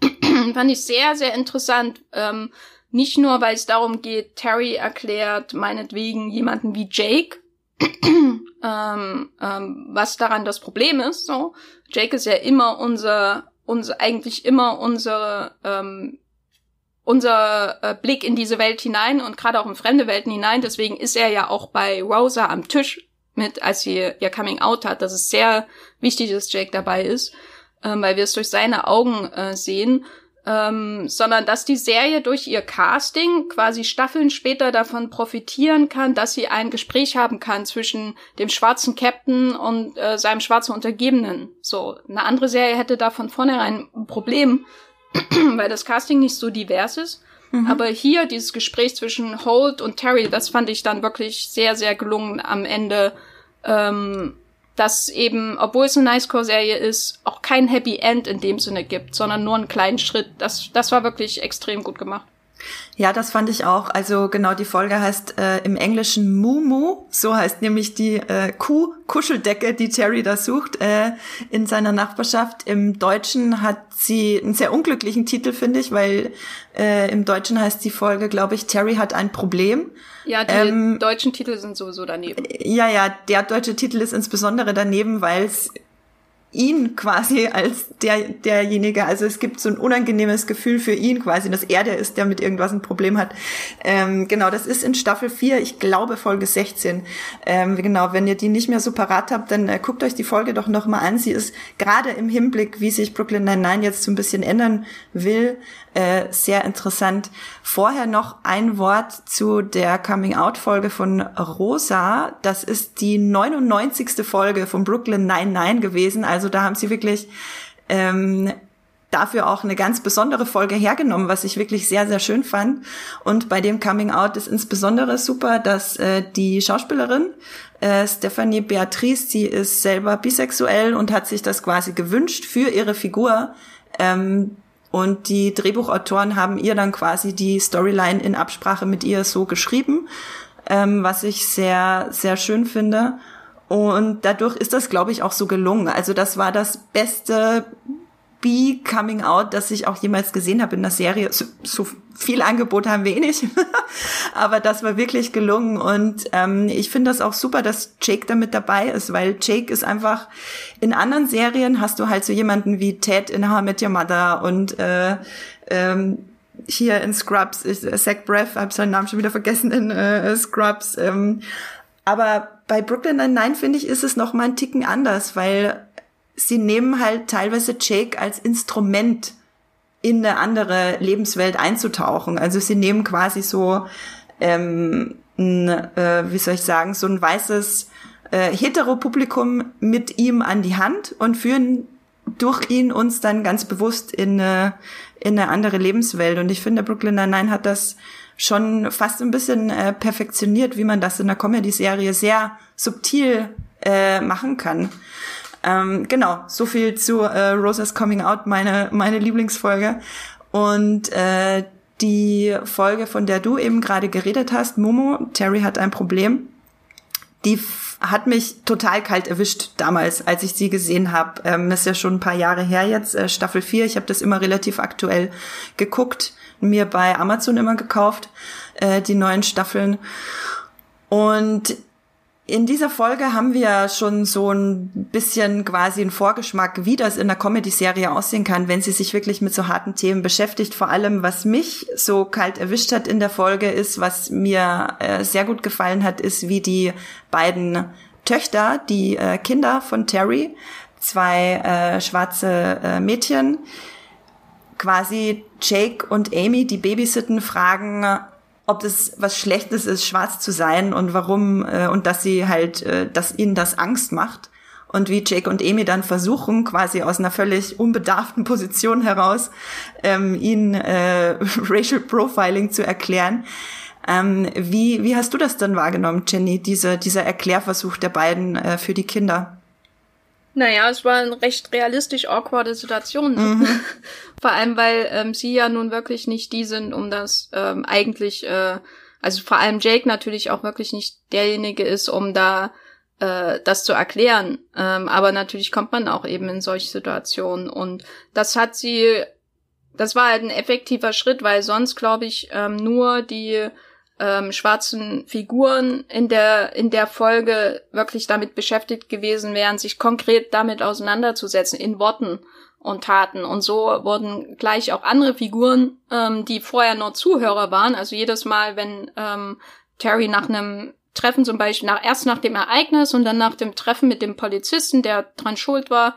fand ich sehr, sehr interessant. Ähm, nicht nur, weil es darum geht, Terry erklärt meinetwegen jemanden wie Jake, ähm, ähm, was daran das Problem ist. So, Jake ist ja immer unser, unser eigentlich immer unsere ähm, unser äh, Blick in diese Welt hinein und gerade auch in fremde Welten hinein. Deswegen ist er ja auch bei Rosa am Tisch mit, als sie ihr Coming Out hat. Das ist sehr wichtig, dass Jake dabei ist, ähm, weil wir es durch seine Augen äh, sehen ähm, sondern dass die Serie durch ihr Casting quasi Staffeln später davon profitieren kann, dass sie ein Gespräch haben kann zwischen dem schwarzen Captain und äh, seinem schwarzen Untergebenen. So, eine andere Serie hätte da von vornherein ein Problem, weil das Casting nicht so divers ist. Mhm. Aber hier dieses Gespräch zwischen Holt und Terry, das fand ich dann wirklich sehr, sehr gelungen am Ende. Ähm, dass eben, obwohl es eine Nice-Core-Serie ist, auch kein Happy End in dem Sinne gibt, sondern nur einen kleinen Schritt. Das, das war wirklich extrem gut gemacht. Ja, das fand ich auch. Also genau, die Folge heißt äh, im Englischen Mumu. So heißt nämlich die äh, Kuh-Kuscheldecke, die Terry da sucht äh, in seiner Nachbarschaft. Im Deutschen hat sie einen sehr unglücklichen Titel, finde ich, weil äh, im Deutschen heißt die Folge, glaube ich, Terry hat ein Problem. Ja, die ähm, deutschen Titel sind sowieso daneben. Ja, ja, der deutsche Titel ist insbesondere daneben, weil es ihn quasi als der, derjenige, also es gibt so ein unangenehmes Gefühl für ihn quasi, dass er der ist, der mit irgendwas ein Problem hat. Ähm, genau, das ist in Staffel 4, ich glaube Folge 16. Ähm, genau, wenn ihr die nicht mehr so parat habt, dann äh, guckt euch die Folge doch nochmal an. Sie ist gerade im Hinblick, wie sich Brooklyn Nine-Nine jetzt so ein bisschen ändern will, äh, sehr interessant. Vorher noch ein Wort zu der Coming-out-Folge von Rosa. Das ist die 99. Folge von Brooklyn Nine-Nine gewesen. Also da haben sie wirklich ähm, dafür auch eine ganz besondere Folge hergenommen, was ich wirklich sehr, sehr schön fand. Und bei dem Coming Out ist insbesondere super, dass äh, die Schauspielerin äh, Stephanie Beatrice, sie ist selber bisexuell und hat sich das quasi gewünscht für ihre Figur. Ähm, und die Drehbuchautoren haben ihr dann quasi die Storyline in Absprache mit ihr so geschrieben, ähm, was ich sehr, sehr schön finde. Und dadurch ist das, glaube ich, auch so gelungen. Also das war das beste Coming Out, das ich auch jemals gesehen habe in der Serie. So, so viel Angebot haben wir eh nicht. Aber das war wirklich gelungen. Und ähm, ich finde das auch super, dass Jake damit dabei ist, weil Jake ist einfach, in anderen Serien hast du halt so jemanden wie Ted in How Met Your Mother und äh, ähm, hier in Scrubs, ich, äh, Zach Breath, habe seinen Namen schon wieder vergessen in äh, Scrubs. Ähm, aber bei Brooklyn Nine-Nine finde ich, ist es noch mal ein Ticken anders, weil sie nehmen halt teilweise Jake als Instrument in eine andere Lebenswelt einzutauchen. Also sie nehmen quasi so, ähm, ein, äh, wie soll ich sagen, so ein weißes äh, Heteropublikum mit ihm an die Hand und führen durch ihn uns dann ganz bewusst in eine, in eine andere Lebenswelt. Und ich finde, Brooklyn Nine-Nine hat das schon fast ein bisschen äh, perfektioniert, wie man das in einer Comedy-Serie sehr subtil äh, machen kann. Ähm, genau, so viel zu äh, Rosas Coming Out, meine, meine Lieblingsfolge. Und äh, die Folge, von der du eben gerade geredet hast, Momo, Terry hat ein Problem, die hat mich total kalt erwischt damals, als ich sie gesehen habe. Ähm, das ist ja schon ein paar Jahre her jetzt, äh, Staffel 4. Ich habe das immer relativ aktuell geguckt, mir bei Amazon immer gekauft, äh, die neuen Staffeln. Und in dieser Folge haben wir schon so ein bisschen quasi einen Vorgeschmack, wie das in der Comedy-Serie aussehen kann, wenn sie sich wirklich mit so harten Themen beschäftigt. Vor allem, was mich so kalt erwischt hat in der Folge, ist, was mir äh, sehr gut gefallen hat, ist, wie die beiden Töchter, die äh, Kinder von Terry, zwei äh, schwarze äh, Mädchen, quasi Jake und Amy, die babysitten, fragen, ob das was Schlechtes ist, schwarz zu sein und warum äh, und dass sie halt, äh, dass ihnen das Angst macht und wie Jake und Amy dann versuchen, quasi aus einer völlig unbedarften Position heraus, ähm, ihnen äh, Racial Profiling zu erklären. Ähm, wie, wie hast du das dann wahrgenommen, Jenny, diese, dieser Erklärversuch der beiden äh, für die Kinder? Naja, es war eine recht realistisch awkwarde Situation. Mhm. Vor allem, weil ähm, sie ja nun wirklich nicht die sind, um das ähm, eigentlich, äh, also vor allem Jake natürlich auch wirklich nicht derjenige ist, um da äh, das zu erklären. Ähm, aber natürlich kommt man auch eben in solche Situationen. Und das hat sie, das war halt ein effektiver Schritt, weil sonst, glaube ich, ähm, nur die ähm, schwarzen Figuren in der in der Folge wirklich damit beschäftigt gewesen wären, sich konkret damit auseinanderzusetzen in Worten und Taten. Und so wurden gleich auch andere Figuren, ähm, die vorher nur Zuhörer waren, also jedes Mal, wenn ähm, Terry nach einem Treffen zum Beispiel, nach, erst nach dem Ereignis und dann nach dem Treffen mit dem Polizisten, der dran schuld war,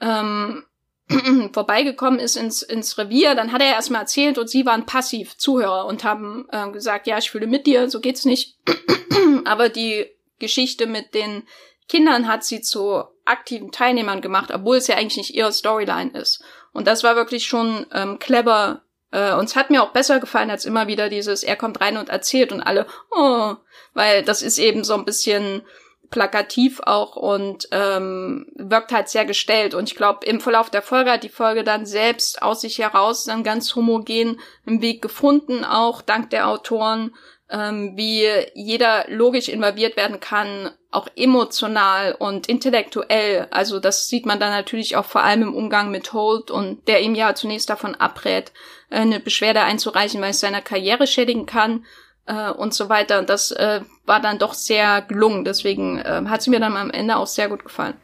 ähm, vorbeigekommen ist ins, ins Revier, dann hat er erstmal erzählt und sie waren passiv Zuhörer und haben äh, gesagt, ja, ich fühle mit dir, so geht's nicht. Aber die Geschichte mit den Kindern hat sie zu aktiven Teilnehmern gemacht, obwohl es ja eigentlich nicht ihre Storyline ist. Und das war wirklich schon ähm, clever. Äh, und es hat mir auch besser gefallen als immer wieder dieses, er kommt rein und erzählt und alle, oh, weil das ist eben so ein bisschen plakativ auch und ähm, wirkt halt sehr gestellt. Und ich glaube, im Verlauf der Folge hat die Folge dann selbst aus sich heraus dann ganz homogen einen Weg gefunden, auch dank der Autoren, ähm, wie jeder logisch involviert werden kann, auch emotional und intellektuell. Also das sieht man dann natürlich auch vor allem im Umgang mit Holt und der ihm ja zunächst davon abrät, eine Beschwerde einzureichen, weil es seiner Karriere schädigen kann äh, und so weiter. Und das äh, war dann doch sehr gelungen. Deswegen äh, hat sie mir dann am Ende auch sehr gut gefallen.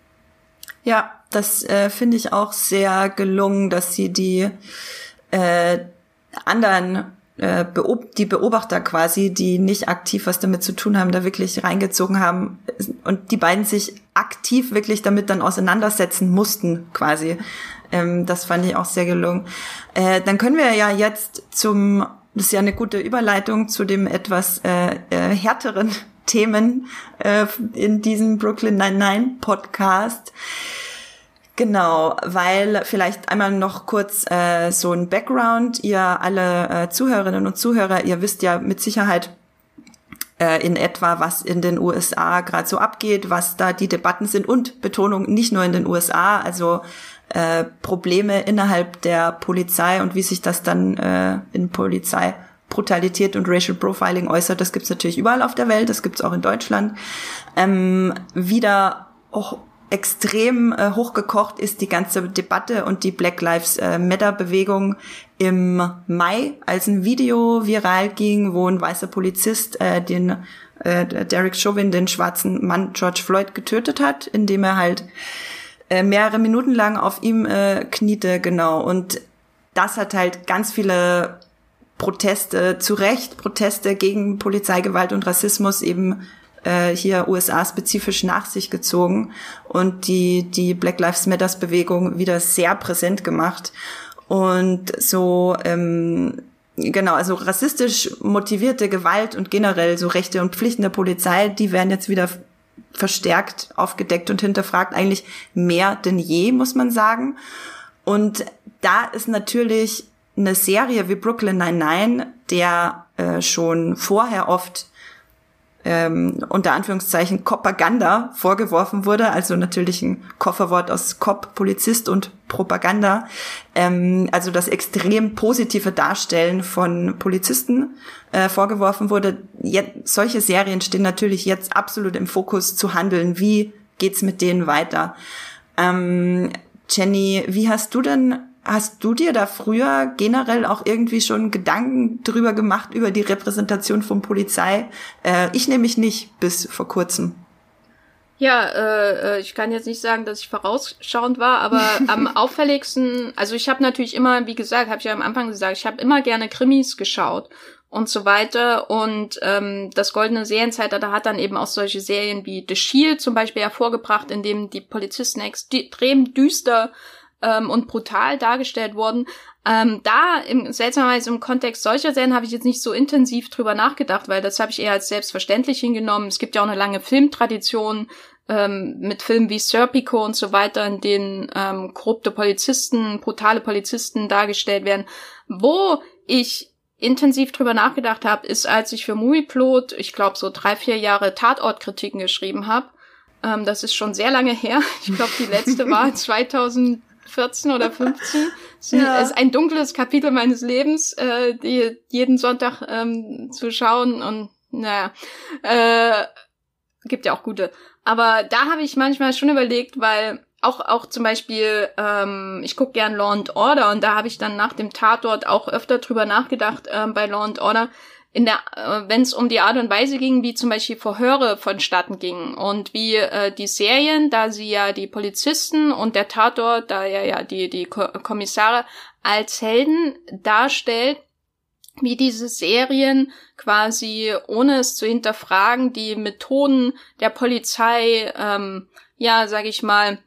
Ja, das äh, finde ich auch sehr gelungen, dass sie die äh, anderen äh, beob die Beobachter quasi, die nicht aktiv was damit zu tun haben, da wirklich reingezogen haben und die beiden sich aktiv wirklich damit dann auseinandersetzen mussten quasi. Ähm, das fand ich auch sehr gelungen. Äh, dann können wir ja jetzt zum das ist ja eine gute Überleitung zu dem etwas äh, äh, härteren Themen äh, in diesem Brooklyn Nine-Nine Podcast. Genau, weil vielleicht einmal noch kurz äh, so ein Background. Ihr alle äh, Zuhörerinnen und Zuhörer, ihr wisst ja mit Sicherheit äh, in etwa, was in den USA gerade so abgeht, was da die Debatten sind und Betonung nicht nur in den USA, also äh, Probleme innerhalb der Polizei und wie sich das dann äh, in Polizei Brutalität und Racial Profiling äußert, das gibt's natürlich überall auf der Welt, das gibt's auch in Deutschland. Ähm, wieder oh, extrem äh, hochgekocht ist die ganze Debatte und die Black Lives äh, Matter Bewegung im Mai, als ein Video viral ging, wo ein weißer Polizist äh, den äh, Derek Chauvin, den schwarzen Mann George Floyd, getötet hat, indem er halt äh, mehrere Minuten lang auf ihm äh, kniete, genau. Und das hat halt ganz viele Proteste, zu Recht Proteste gegen Polizeigewalt und Rassismus eben äh, hier USA spezifisch nach sich gezogen und die, die Black Lives Matters Bewegung wieder sehr präsent gemacht. Und so, ähm, genau, also rassistisch motivierte Gewalt und generell so Rechte und Pflichten der Polizei, die werden jetzt wieder verstärkt aufgedeckt und hinterfragt, eigentlich mehr denn je, muss man sagen. Und da ist natürlich eine Serie wie Brooklyn Nine-Nine, der äh, schon vorher oft ähm, unter Anführungszeichen Propaganda vorgeworfen wurde, also natürlich ein Kofferwort aus Cop, Polizist und Propaganda, ähm, also das extrem positive Darstellen von Polizisten äh, vorgeworfen wurde. Jetzt, solche Serien stehen natürlich jetzt absolut im Fokus zu handeln. Wie geht's mit denen weiter? Ähm, Jenny, wie hast du denn Hast du dir da früher generell auch irgendwie schon Gedanken drüber gemacht, über die Repräsentation von Polizei? Äh, ich nämlich nicht bis vor kurzem. Ja, äh, äh ich kann jetzt nicht sagen, dass ich vorausschauend war, aber am auffälligsten, also ich habe natürlich immer, wie gesagt, habe ich ja am Anfang gesagt, ich habe immer gerne Krimis geschaut und so weiter. Und ähm, das Goldene Serienzeitalter hat dann eben auch solche Serien wie The Shield zum Beispiel hervorgebracht, in dem die Polizisten extrem düster ähm, und brutal dargestellt wurden. Ähm, da im, seltsamerweise im Kontext solcher Serien habe ich jetzt nicht so intensiv drüber nachgedacht, weil das habe ich eher als selbstverständlich hingenommen. Es gibt ja auch eine lange Filmtradition ähm, mit Filmen wie Serpico und so weiter, in denen ähm, korrupte Polizisten, brutale Polizisten dargestellt werden. Wo ich intensiv drüber nachgedacht habe, ist, als ich für Movieplot, ich glaube so drei, vier Jahre Tatortkritiken geschrieben habe. Ähm, das ist schon sehr lange her. Ich glaube, die letzte war 2000 14 oder 15. Es ja. ist ein dunkles Kapitel meines Lebens, äh, die jeden Sonntag ähm, zu schauen und naja, äh, gibt ja auch gute. Aber da habe ich manchmal schon überlegt, weil auch auch zum Beispiel, ähm, ich gucke gern Law and Order und da habe ich dann nach dem Tatort auch öfter drüber nachgedacht ähm, bei Law and Order, in der, äh, wenn es um die Art und Weise ging, wie zum Beispiel Verhöre vonstatten gingen und wie äh, die Serien, da sie ja die Polizisten und der Tatort, da ja ja die die Ko Kommissare als Helden darstellt, wie diese Serien quasi ohne es zu hinterfragen die Methoden der Polizei, ähm, ja sage ich mal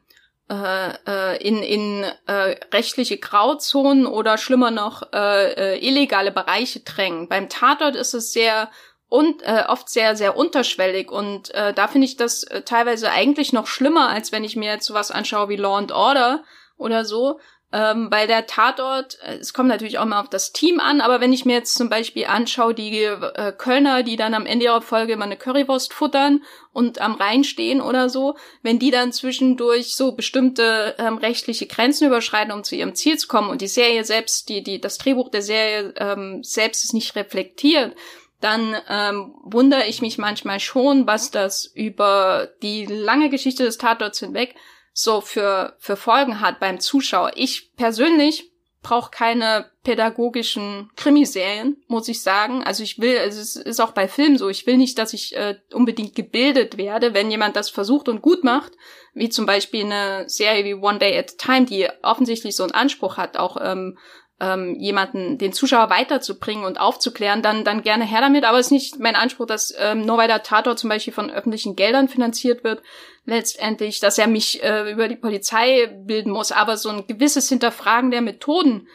äh, äh, in, in äh, rechtliche Grauzonen oder schlimmer noch äh, äh, illegale Bereiche drängen. Beim Tatort ist es sehr und äh, oft sehr sehr unterschwellig und äh, da finde ich das teilweise eigentlich noch schlimmer, als wenn ich mir jetzt sowas anschaue wie Law and Order oder so, ähm, weil der Tatort, äh, es kommt natürlich auch mal auf das Team an, aber wenn ich mir jetzt zum Beispiel anschaue, die äh, Kölner, die dann am Ende ihrer Folge immer eine Currywurst futtern und am Rhein stehen oder so, wenn die dann zwischendurch so bestimmte ähm, rechtliche Grenzen überschreiten, um zu ihrem Ziel zu kommen und die Serie selbst, die, die, das Drehbuch der Serie ähm, selbst ist nicht reflektiert, dann ähm, wundere ich mich manchmal schon, was das über die lange Geschichte des Tatorts hinweg so für, für Folgen hat beim Zuschauer. Ich persönlich brauche keine pädagogischen Krimiserien, muss ich sagen. Also ich will, also es ist auch bei Filmen so, ich will nicht, dass ich äh, unbedingt gebildet werde, wenn jemand das versucht und gut macht, wie zum Beispiel eine Serie wie One Day at a Time, die offensichtlich so einen Anspruch hat, auch ähm, ähm, jemanden, den Zuschauer weiterzubringen und aufzuklären, dann, dann gerne her damit. Aber es ist nicht mein Anspruch, dass ähm, nur weil der Tatort zum Beispiel von öffentlichen Geldern finanziert wird, letztendlich, dass er mich äh, über die Polizei bilden muss. Aber so ein gewisses Hinterfragen der Methoden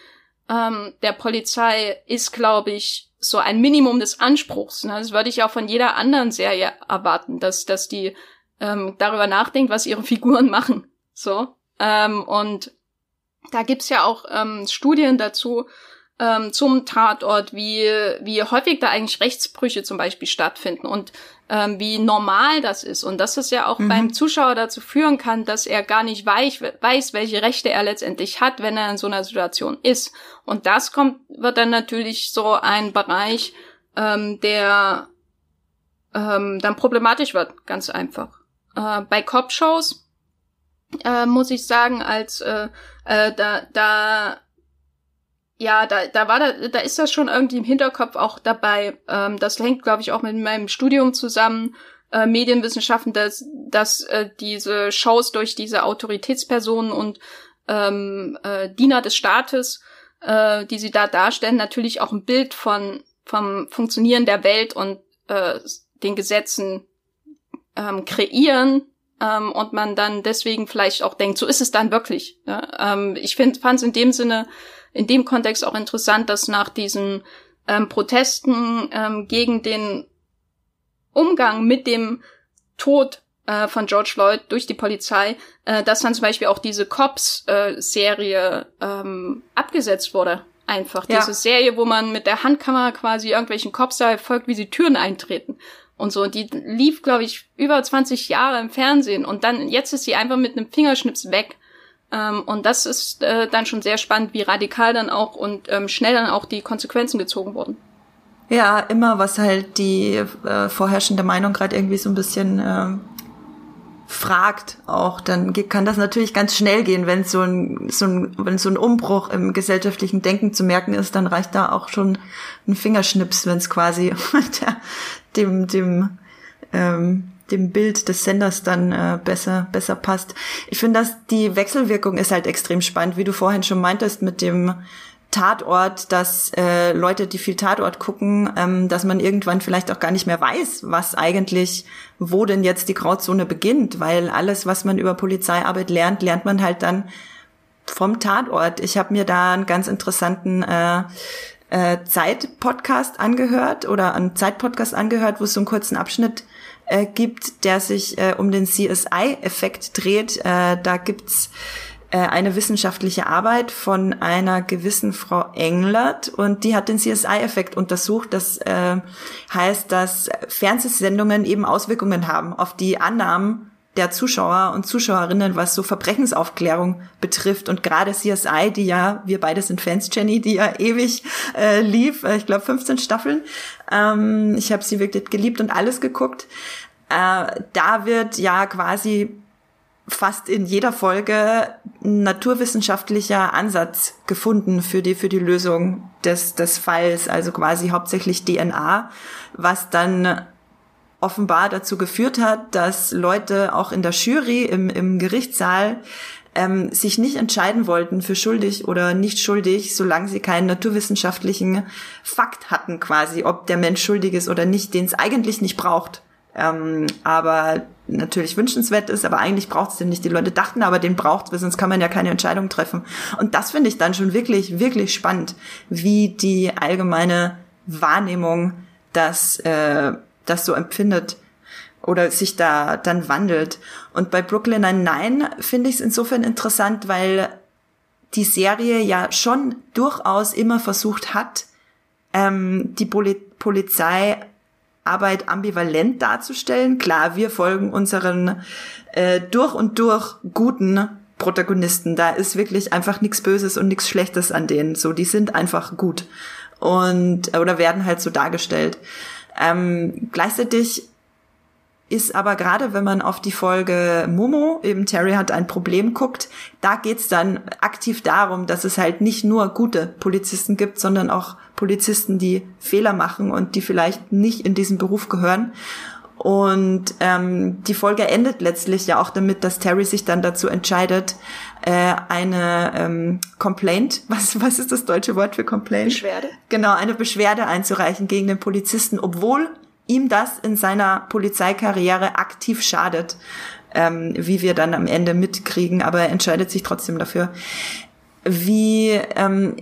ähm, der Polizei ist, glaube ich, so ein Minimum des Anspruchs. Ne? Das würde ich auch von jeder anderen Serie erwarten, dass, dass die ähm, darüber nachdenkt, was ihre Figuren machen. So. Ähm, und da gibt's ja auch ähm, Studien dazu ähm, zum Tatort, wie, wie häufig da eigentlich Rechtsbrüche zum Beispiel stattfinden und ähm, wie normal das ist. Und dass es ja auch mhm. beim Zuschauer dazu führen kann, dass er gar nicht weich, weiß, welche Rechte er letztendlich hat, wenn er in so einer Situation ist. Und das kommt, wird dann natürlich so ein Bereich, ähm, der ähm, dann problematisch wird, ganz einfach. Äh, bei Cop-Shows äh, muss ich sagen, als äh, äh, da, da ja, da, da war da, da ist das schon irgendwie im Hinterkopf auch dabei. Ähm, das hängt, glaube ich, auch mit meinem Studium zusammen, äh, Medienwissenschaften, dass, dass äh, diese Shows durch diese Autoritätspersonen und ähm, äh, Diener des Staates, äh, die sie da darstellen, natürlich auch ein Bild von vom Funktionieren der Welt und äh, den Gesetzen ähm, kreieren ähm, und man dann deswegen vielleicht auch denkt, so ist es dann wirklich. Ja? Ähm, ich fand es in dem Sinne in dem Kontext auch interessant, dass nach diesen ähm, Protesten ähm, gegen den Umgang mit dem Tod äh, von George Floyd durch die Polizei, äh, dass dann zum Beispiel auch diese Cops-Serie äh, ähm, abgesetzt wurde. Einfach ja. diese Serie, wo man mit der Handkamera quasi irgendwelchen Cops da folgt, wie sie Türen eintreten und so. Die lief, glaube ich, über 20 Jahre im Fernsehen und dann jetzt ist sie einfach mit einem Fingerschnips weg. Ähm, und das ist äh, dann schon sehr spannend, wie radikal dann auch und ähm, schnell dann auch die Konsequenzen gezogen wurden. Ja, immer was halt die äh, vorherrschende Meinung gerade irgendwie so ein bisschen äh, fragt auch, dann kann das natürlich ganz schnell gehen, wenn so ein, so ein, wenn so ein Umbruch im gesellschaftlichen Denken zu merken ist, dann reicht da auch schon ein Fingerschnips, wenn es quasi der, dem, dem ähm, dem Bild des Senders dann äh, besser besser passt. Ich finde, dass die Wechselwirkung ist halt extrem spannend, wie du vorhin schon meintest mit dem Tatort, dass äh, Leute, die viel Tatort gucken, ähm, dass man irgendwann vielleicht auch gar nicht mehr weiß, was eigentlich, wo denn jetzt die Grauzone beginnt, weil alles, was man über Polizeiarbeit lernt, lernt man halt dann vom Tatort. Ich habe mir da einen ganz interessanten äh, äh, Zeit-Podcast angehört oder einen Zeit-Podcast angehört, wo es so einen kurzen Abschnitt äh, gibt, der sich äh, um den CSI-Effekt dreht. Äh, da gibt's eine wissenschaftliche Arbeit von einer gewissen Frau Englert und die hat den CSI-Effekt untersucht. Das äh, heißt, dass Fernsehsendungen eben Auswirkungen haben auf die Annahmen der Zuschauer und Zuschauerinnen, was so Verbrechensaufklärung betrifft. Und gerade CSI, die ja, wir beide sind Fans, Jenny, die ja ewig äh, lief, äh, ich glaube 15 Staffeln. Ähm, ich habe sie wirklich geliebt und alles geguckt. Äh, da wird ja quasi fast in jeder Folge ein naturwissenschaftlicher Ansatz gefunden für die, für die Lösung des, des Falls, also quasi hauptsächlich DNA, was dann offenbar dazu geführt hat, dass Leute auch in der Jury im, im Gerichtssaal ähm, sich nicht entscheiden wollten für schuldig oder nicht schuldig, solange sie keinen naturwissenschaftlichen Fakt hatten, quasi, ob der Mensch schuldig ist oder nicht, den es eigentlich nicht braucht. Ähm, aber natürlich wünschenswert ist, aber eigentlich braucht es den nicht. Die Leute dachten aber, den braucht es, sonst kann man ja keine Entscheidung treffen. Und das finde ich dann schon wirklich, wirklich spannend, wie die allgemeine Wahrnehmung das äh, das so empfindet oder sich da dann wandelt. Und bei Brooklyn Nine-Nine finde ich es insofern interessant, weil die Serie ja schon durchaus immer versucht hat, ähm, die Poli Polizeiarbeit ambivalent darzustellen. Klar, wir folgen unseren äh, durch und durch guten Protagonisten. Da ist wirklich einfach nichts Böses und nichts Schlechtes an denen. So, die sind einfach gut und oder werden halt so dargestellt. Ähm, gleichzeitig ist aber gerade, wenn man auf die Folge Momo, eben Terry hat ein Problem guckt, da geht's dann aktiv darum, dass es halt nicht nur gute Polizisten gibt, sondern auch Polizisten, die Fehler machen und die vielleicht nicht in diesen Beruf gehören. Und ähm, die Folge endet letztlich ja auch damit, dass Terry sich dann dazu entscheidet, äh, eine ähm, Complaint, was, was ist das deutsche Wort für Complaint? Beschwerde. Genau, eine Beschwerde einzureichen gegen den Polizisten, obwohl ihm das in seiner Polizeikarriere aktiv schadet, ähm, wie wir dann am Ende mitkriegen, aber er entscheidet sich trotzdem dafür. Wie ähm,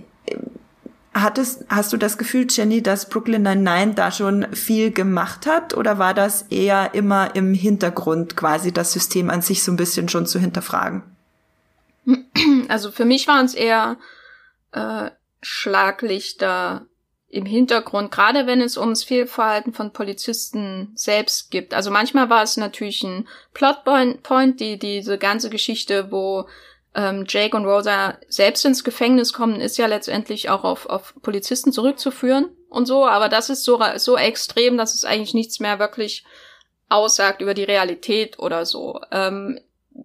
Hattest, hast du das Gefühl, Jenny, dass Brooklyn Nine-Nine da schon viel gemacht hat oder war das eher immer im Hintergrund quasi das System an sich so ein bisschen schon zu hinterfragen? Also für mich waren es eher äh, Schlaglichter im Hintergrund, gerade wenn es ums Fehlverhalten von Polizisten selbst gibt. Also manchmal war es natürlich ein Plotpoint, die diese ganze Geschichte, wo ähm, Jake und Rosa selbst ins Gefängnis kommen, ist ja letztendlich auch auf, auf Polizisten zurückzuführen und so, aber das ist so, so extrem, dass es eigentlich nichts mehr wirklich aussagt über die Realität oder so. Ähm,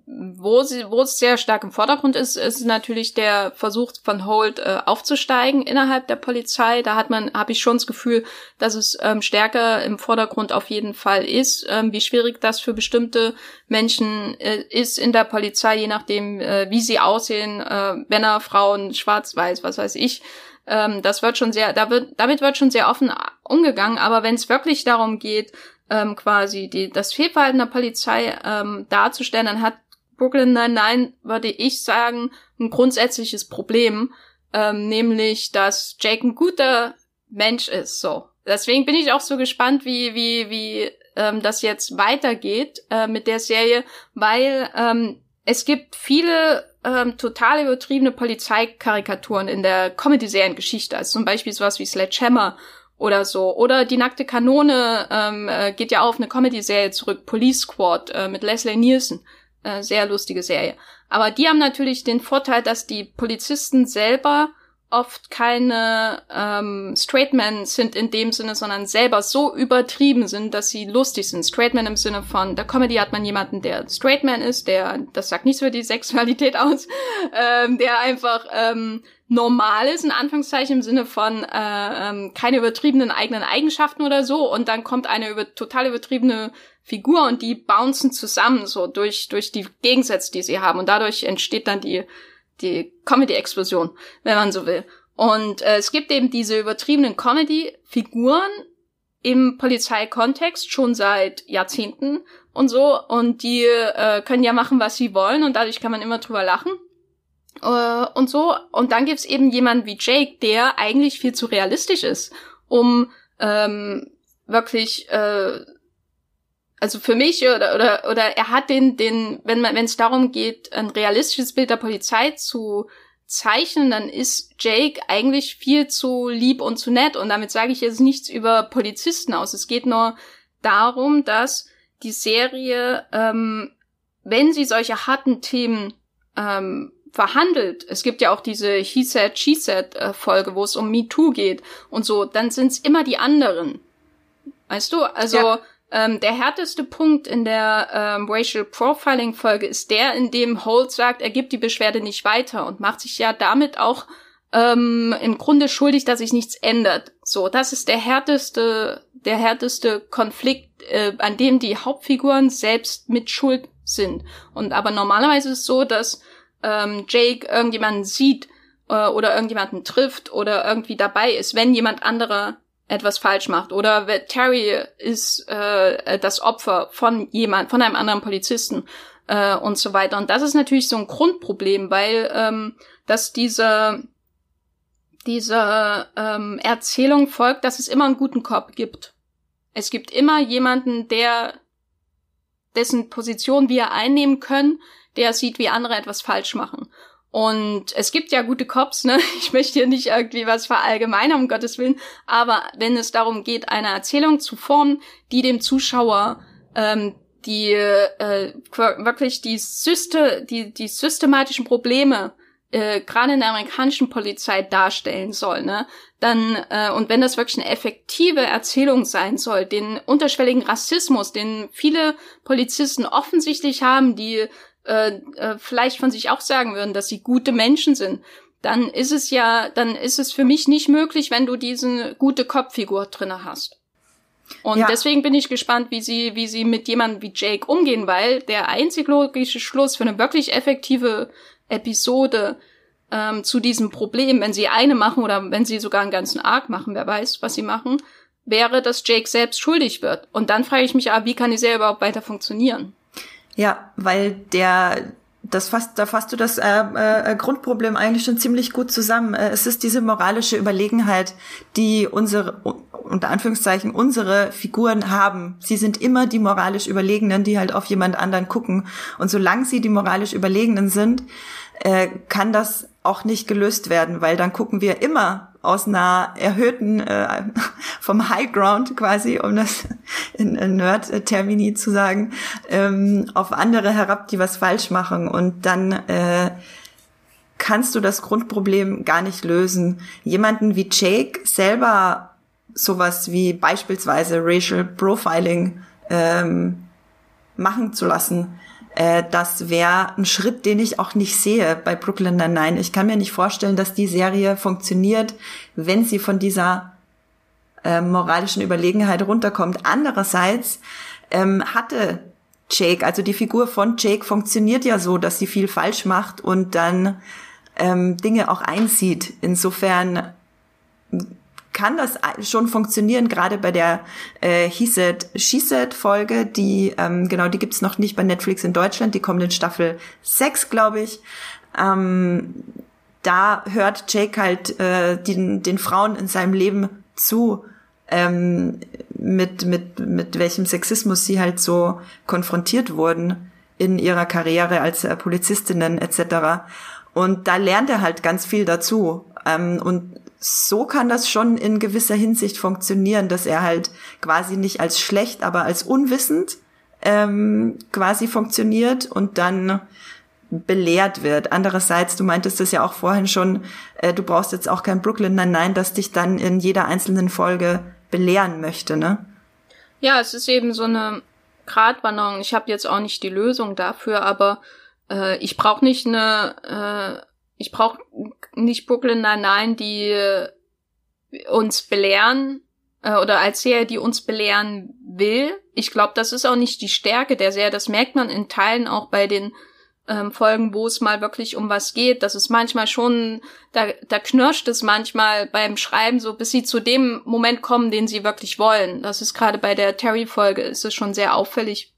wo sie, wo es sehr stark im Vordergrund ist, ist natürlich der Versuch von Holt äh, aufzusteigen innerhalb der Polizei. Da hat man, habe ich schon das Gefühl, dass es ähm, stärker im Vordergrund auf jeden Fall ist, ähm, wie schwierig das für bestimmte Menschen äh, ist in der Polizei, je nachdem, äh, wie sie aussehen, äh, Männer, Frauen, Schwarz-Weiß, was weiß ich. Ähm, das wird schon sehr, da wird, damit wird schon sehr offen umgegangen. Aber wenn es wirklich darum geht, ähm, quasi die, das Fehlverhalten der Polizei ähm, darzustellen, dann hat Brooklyn Nine-Nine, würde ich sagen, ein grundsätzliches Problem, ähm, nämlich, dass Jake ein guter Mensch ist, so. Deswegen bin ich auch so gespannt, wie, wie, wie ähm, das jetzt weitergeht äh, mit der Serie, weil ähm, es gibt viele ähm, total übertriebene Polizeikarikaturen in der Comedy-Seriengeschichte, also zum Beispiel sowas wie Sledgehammer oder so. Oder die nackte Kanone ähm, äh, geht ja auf eine Comedy-Serie zurück, Police Squad äh, mit Leslie Nielsen. Äh, sehr lustige Serie. Aber die haben natürlich den Vorteil, dass die Polizisten selber oft keine ähm, Straight Men sind in dem Sinne, sondern selber so übertrieben sind, dass sie lustig sind. Straight Man im Sinne von, der Comedy hat man jemanden, der Straight Man ist, der, das sagt nichts für die Sexualität aus, ähm, der einfach ähm, normal ist, in Anführungszeichen, im Sinne von äh, ähm, keine übertriebenen eigenen Eigenschaften oder so. Und dann kommt eine über, total übertriebene Figur und die bouncen zusammen so durch, durch die Gegensätze, die sie haben. Und dadurch entsteht dann die, die Comedy-Explosion, wenn man so will. Und äh, es gibt eben diese übertriebenen Comedy-Figuren im Polizeikontext schon seit Jahrzehnten und so. Und die äh, können ja machen, was sie wollen und dadurch kann man immer drüber lachen. Äh, und so. Und dann gibt's eben jemanden wie Jake, der eigentlich viel zu realistisch ist, um ähm, wirklich äh, also für mich oder oder oder er hat den den wenn man wenn es darum geht ein realistisches Bild der Polizei zu zeichnen, dann ist Jake eigentlich viel zu lieb und zu nett und damit sage ich jetzt nichts über Polizisten aus. Es geht nur darum, dass die Serie, ähm, wenn sie solche harten Themen ähm, verhandelt, es gibt ja auch diese He Said, She Said äh, Folge, wo es um MeToo geht und so, dann sind es immer die anderen. Weißt du? Also ja. Ähm, der härteste Punkt in der ähm, Racial Profiling Folge ist der, in dem Holt sagt, er gibt die Beschwerde nicht weiter und macht sich ja damit auch ähm, im Grunde schuldig, dass sich nichts ändert. So, das ist der härteste, der härteste Konflikt, äh, an dem die Hauptfiguren selbst mit Schuld sind. Und aber normalerweise ist es so, dass ähm, Jake irgendjemanden sieht äh, oder irgendjemanden trifft oder irgendwie dabei ist, wenn jemand anderer etwas falsch macht oder Terry ist äh, das Opfer von jemand, von einem anderen Polizisten äh, und so weiter. Und das ist natürlich so ein Grundproblem, weil ähm, dass diese diese ähm, Erzählung folgt, dass es immer einen guten Kopf gibt. Es gibt immer jemanden, der dessen Position wir einnehmen können, der sieht, wie andere etwas falsch machen. Und es gibt ja gute Cops, ne? Ich möchte hier nicht irgendwie was verallgemeinern, um Gottes Willen. Aber wenn es darum geht, eine Erzählung zu formen, die dem Zuschauer ähm, die äh, wirklich die, Syste die, die systematischen Probleme äh, gerade in der amerikanischen Polizei darstellen soll, ne? Dann äh, und wenn das wirklich eine effektive Erzählung sein soll, den unterschwelligen Rassismus, den viele Polizisten offensichtlich haben, die äh, äh, vielleicht von sich auch sagen würden, dass sie gute Menschen sind, dann ist es ja, dann ist es für mich nicht möglich, wenn du diese gute Kopffigur drinne hast. Und ja. deswegen bin ich gespannt, wie sie, wie sie mit jemandem wie Jake umgehen, weil der einzig logische Schluss für eine wirklich effektive Episode ähm, zu diesem Problem, wenn sie eine machen oder wenn sie sogar einen ganzen Arc machen, wer weiß, was sie machen, wäre, dass Jake selbst schuldig wird. Und dann frage ich mich, ah, wie kann die Serie überhaupt weiter funktionieren? Ja, weil der das fasst, da fasst du das äh, äh, Grundproblem eigentlich schon ziemlich gut zusammen. Äh, es ist diese moralische Überlegenheit, die unsere, unter Anführungszeichen, unsere Figuren haben. Sie sind immer die moralisch Überlegenen, die halt auf jemand anderen gucken. Und solange sie die moralisch Überlegenen sind, äh, kann das auch nicht gelöst werden, weil dann gucken wir immer aus einer erhöhten, äh, vom High Ground quasi, um das in, in Nerd-Termini zu sagen, ähm, auf andere herab, die was falsch machen. Und dann äh, kannst du das Grundproblem gar nicht lösen. Jemanden wie Jake selber sowas wie beispielsweise Racial Profiling ähm, machen zu lassen, äh, das wäre ein Schritt, den ich auch nicht sehe bei Brooklyn Nine-Nine. Ich kann mir nicht vorstellen, dass die Serie funktioniert, wenn sie von dieser äh, moralischen Überlegenheit runterkommt. Andererseits ähm, hatte Jake, also die Figur von Jake funktioniert ja so, dass sie viel falsch macht und dann ähm, Dinge auch einsieht. Insofern kann das schon funktionieren, gerade bei der äh, He Said, She Said Folge, die, ähm, genau, die gibt's noch nicht bei Netflix in Deutschland, die kommt in Staffel 6, glaube ich. Ähm, da hört Jake halt äh, den, den Frauen in seinem Leben zu, ähm, mit, mit, mit welchem Sexismus sie halt so konfrontiert wurden in ihrer Karriere als äh, Polizistinnen etc. Und da lernt er halt ganz viel dazu. Ähm, und so kann das schon in gewisser Hinsicht funktionieren, dass er halt quasi nicht als schlecht, aber als unwissend ähm, quasi funktioniert und dann belehrt wird. Andererseits, du meintest das ja auch vorhin schon, äh, du brauchst jetzt auch kein Brooklyn nein, nein, das dich dann in jeder einzelnen Folge belehren möchte, ne? Ja, es ist eben so eine Gratwanderung. Ich habe jetzt auch nicht die Lösung dafür, aber äh, ich brauche nicht eine äh, ich brauche nicht Brooklyn Nine-Nine, die uns belehren äh, oder als Serie, die uns belehren will. Ich glaube, das ist auch nicht die Stärke der Serie. Das merkt man in Teilen auch bei den ähm, Folgen, wo es mal wirklich um was geht. Das ist manchmal schon, da, da knirscht es manchmal beim Schreiben so, bis sie zu dem Moment kommen, den sie wirklich wollen. Das ist gerade bei der Terry-Folge, ist es schon sehr auffällig,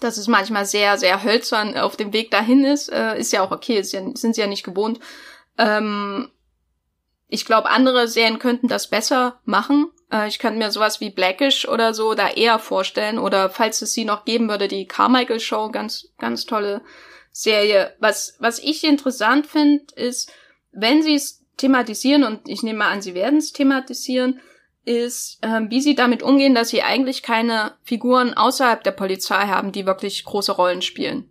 dass es manchmal sehr, sehr hölzern auf dem Weg dahin ist, äh, ist ja auch okay, ja, sind sie ja nicht gewohnt. Ähm, ich glaube, andere Serien könnten das besser machen. Äh, ich könnte mir sowas wie Blackish oder so da eher vorstellen. Oder falls es sie noch geben würde, die Carmichael Show, ganz, ganz tolle Serie. Was, was ich interessant finde, ist, wenn sie es thematisieren, und ich nehme mal an, sie werden es thematisieren, ist, ähm, wie sie damit umgehen, dass sie eigentlich keine Figuren außerhalb der Polizei haben, die wirklich große Rollen spielen.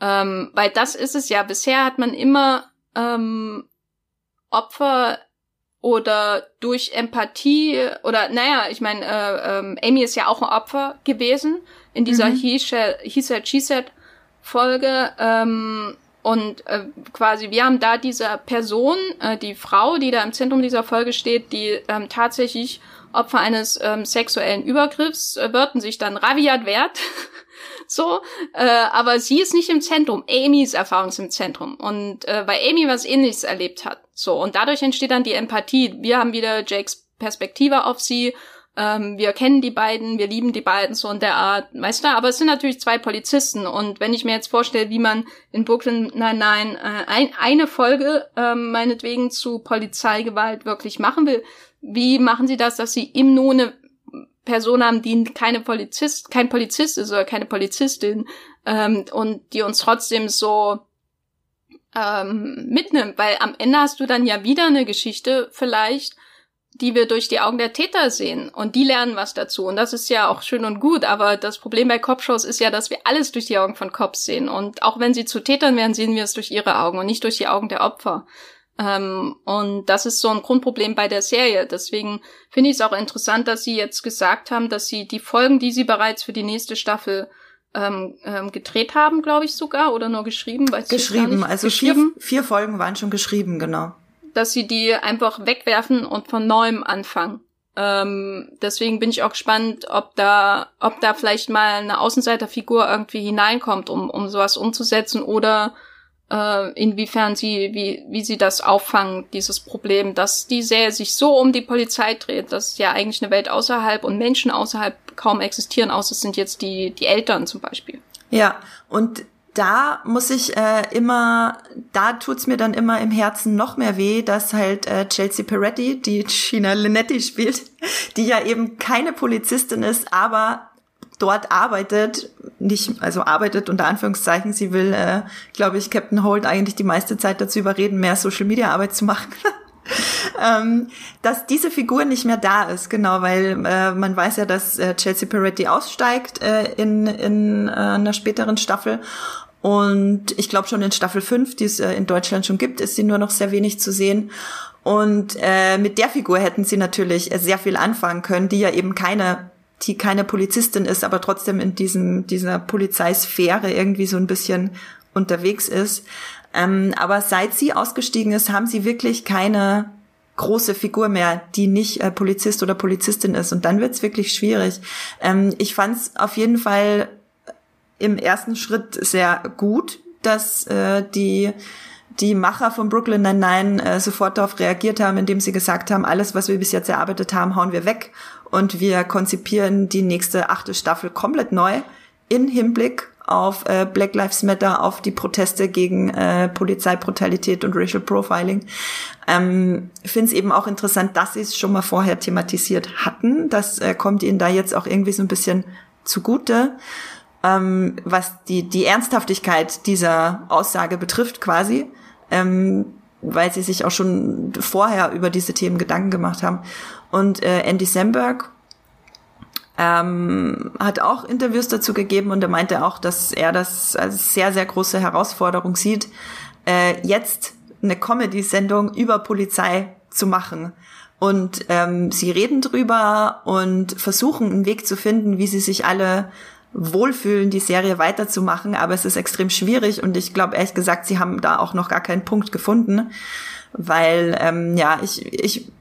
Ähm, weil das ist es ja. Bisher hat man immer ähm, Opfer oder durch Empathie oder naja, ich meine, äh, ähm, Amy ist ja auch ein Opfer gewesen in dieser mhm. He, He Said, She Said Folge. Ähm, und äh, quasi, wir haben da diese Person, äh, die Frau, die da im Zentrum dieser Folge steht, die ähm, tatsächlich Opfer eines ähm, sexuellen Übergriffs äh, wird und sich dann raviat wert. so, äh, aber sie ist nicht im Zentrum. Erfahrung ist im Zentrum. Und äh, weil Amy was ähnliches erlebt hat. So, und dadurch entsteht dann die Empathie. Wir haben wieder Jakes Perspektive auf sie ähm, wir kennen die beiden, wir lieben die beiden so in der Art, weißt du, aber es sind natürlich zwei Polizisten und wenn ich mir jetzt vorstelle, wie man in Brooklyn nein nein äh, ein, eine Folge ähm, meinetwegen zu Polizeigewalt wirklich machen will, wie machen sie das, dass sie im nur eine Person haben, die keine Polizist, kein Polizist ist oder keine Polizistin ähm, und die uns trotzdem so ähm, mitnimmt, weil am Ende hast du dann ja wieder eine Geschichte vielleicht, die wir durch die Augen der Täter sehen und die lernen was dazu und das ist ja auch schön und gut, aber das Problem bei Cop-Shows ist ja, dass wir alles durch die Augen von Cops sehen und auch wenn sie zu Tätern werden, sehen wir es durch ihre Augen und nicht durch die Augen der Opfer. Ähm, und das ist so ein Grundproblem bei der Serie. Deswegen finde ich es auch interessant, dass sie jetzt gesagt haben, dass sie die Folgen, die sie bereits für die nächste Staffel ähm, ähm, gedreht haben, glaube ich sogar, oder nur geschrieben. Weiß geschrieben, also geschrieben. Vier, vier Folgen waren schon geschrieben, genau dass sie die einfach wegwerfen und von neuem anfangen. Ähm, deswegen bin ich auch gespannt, ob da, ob da vielleicht mal eine Außenseiterfigur irgendwie hineinkommt, um, um sowas umzusetzen oder äh, inwiefern sie, wie, wie sie das auffangen, dieses Problem, dass die Serie sich so um die Polizei dreht, dass ja eigentlich eine Welt außerhalb und Menschen außerhalb kaum existieren, außer es sind jetzt die, die Eltern zum Beispiel. Ja, und da muss ich äh, immer, da tut's mir dann immer im Herzen noch mehr weh, dass halt äh, Chelsea Peretti, die Gina Linetti spielt, die ja eben keine Polizistin ist, aber dort arbeitet, nicht, also arbeitet unter Anführungszeichen, sie will, äh, glaube ich, Captain Holt eigentlich die meiste Zeit dazu überreden, mehr Social Media Arbeit zu machen. ähm, dass diese Figur nicht mehr da ist, genau, weil äh, man weiß ja, dass äh, Chelsea Peretti aussteigt äh, in, in äh, einer späteren Staffel. Und ich glaube schon in Staffel 5, die es äh, in Deutschland schon gibt, ist sie nur noch sehr wenig zu sehen. Und äh, mit der Figur hätten sie natürlich sehr viel anfangen können, die ja eben keine die keine Polizistin ist, aber trotzdem in diesem, dieser Polizeisphäre irgendwie so ein bisschen unterwegs ist. Ähm, aber seit sie ausgestiegen ist, haben sie wirklich keine große Figur mehr, die nicht äh, Polizist oder Polizistin ist. Und dann wird's wirklich schwierig. Ähm, ich fand's auf jeden Fall im ersten Schritt sehr gut, dass äh, die die Macher von Brooklyn Nine-Nine äh, sofort darauf reagiert haben, indem sie gesagt haben, alles, was wir bis jetzt erarbeitet haben, hauen wir weg und wir konzipieren die nächste achte Staffel komplett neu in Hinblick auf äh, Black Lives Matter, auf die Proteste gegen äh, Polizeibrutalität und Racial Profiling. Ähm, Finde es eben auch interessant, dass sie es schon mal vorher thematisiert hatten. Das äh, kommt ihnen da jetzt auch irgendwie so ein bisschen zugute. Ähm, was die, die Ernsthaftigkeit dieser Aussage betrifft quasi, ähm, weil sie sich auch schon vorher über diese Themen Gedanken gemacht haben. Und äh, Andy Samberg ähm, hat auch Interviews dazu gegeben und er meinte auch, dass er das als sehr, sehr große Herausforderung sieht, äh, jetzt eine Comedy-Sendung über Polizei zu machen. Und ähm, sie reden drüber und versuchen einen Weg zu finden, wie sie sich alle wohlfühlen, die Serie weiterzumachen, aber es ist extrem schwierig und ich glaube ehrlich gesagt, sie haben da auch noch gar keinen Punkt gefunden, weil ähm, ja ich ich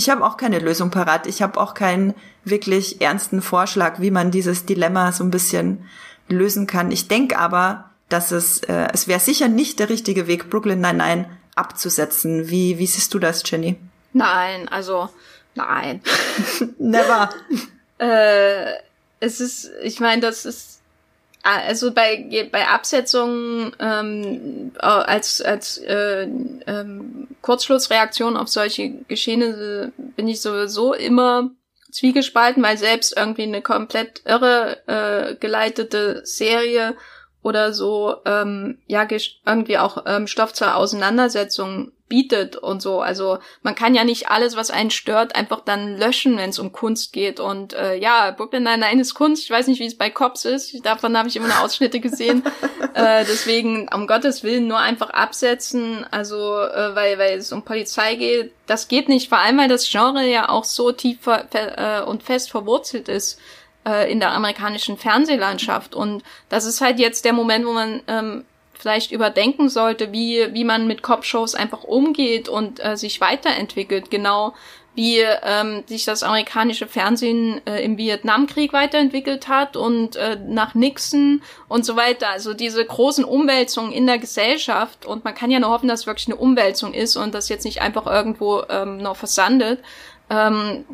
ich habe auch keine Lösung parat. Ich habe auch keinen wirklich ernsten Vorschlag, wie man dieses Dilemma so ein bisschen lösen kann. Ich denke aber, dass es, äh, es wäre sicher nicht der richtige Weg, Brooklyn Nine-Nine abzusetzen. Wie, wie siehst du das, Jenny? Nein, also, nein. Never. äh, es ist, ich meine, das ist also bei bei Absetzungen ähm, als als äh, ähm, Kurzschlussreaktion auf solche Geschehnisse bin ich sowieso immer zwiegespalten, weil selbst irgendwie eine komplett irre äh, geleitete Serie oder so ähm, ja irgendwie auch ähm, Stoff zur Auseinandersetzung bietet und so. Also man kann ja nicht alles, was einen stört, einfach dann löschen, wenn es um Kunst geht. Und äh, ja, Brooklyn Nine-Nine ist Kunst. Ich weiß nicht, wie es bei Cops ist. Davon habe ich immer nur Ausschnitte gesehen. äh, deswegen, um Gottes Willen, nur einfach absetzen. Also, äh, weil, weil es um Polizei geht. Das geht nicht. Vor allem, weil das Genre ja auch so tief äh, und fest verwurzelt ist äh, in der amerikanischen Fernsehlandschaft. Und das ist halt jetzt der Moment, wo man ähm, vielleicht überdenken sollte, wie, wie man mit Cop-Shows einfach umgeht und äh, sich weiterentwickelt. Genau wie ähm, sich das amerikanische Fernsehen äh, im Vietnamkrieg weiterentwickelt hat und äh, nach Nixon und so weiter. Also diese großen Umwälzungen in der Gesellschaft und man kann ja nur hoffen, dass es wirklich eine Umwälzung ist und das jetzt nicht einfach irgendwo ähm, noch versandet. Ähm,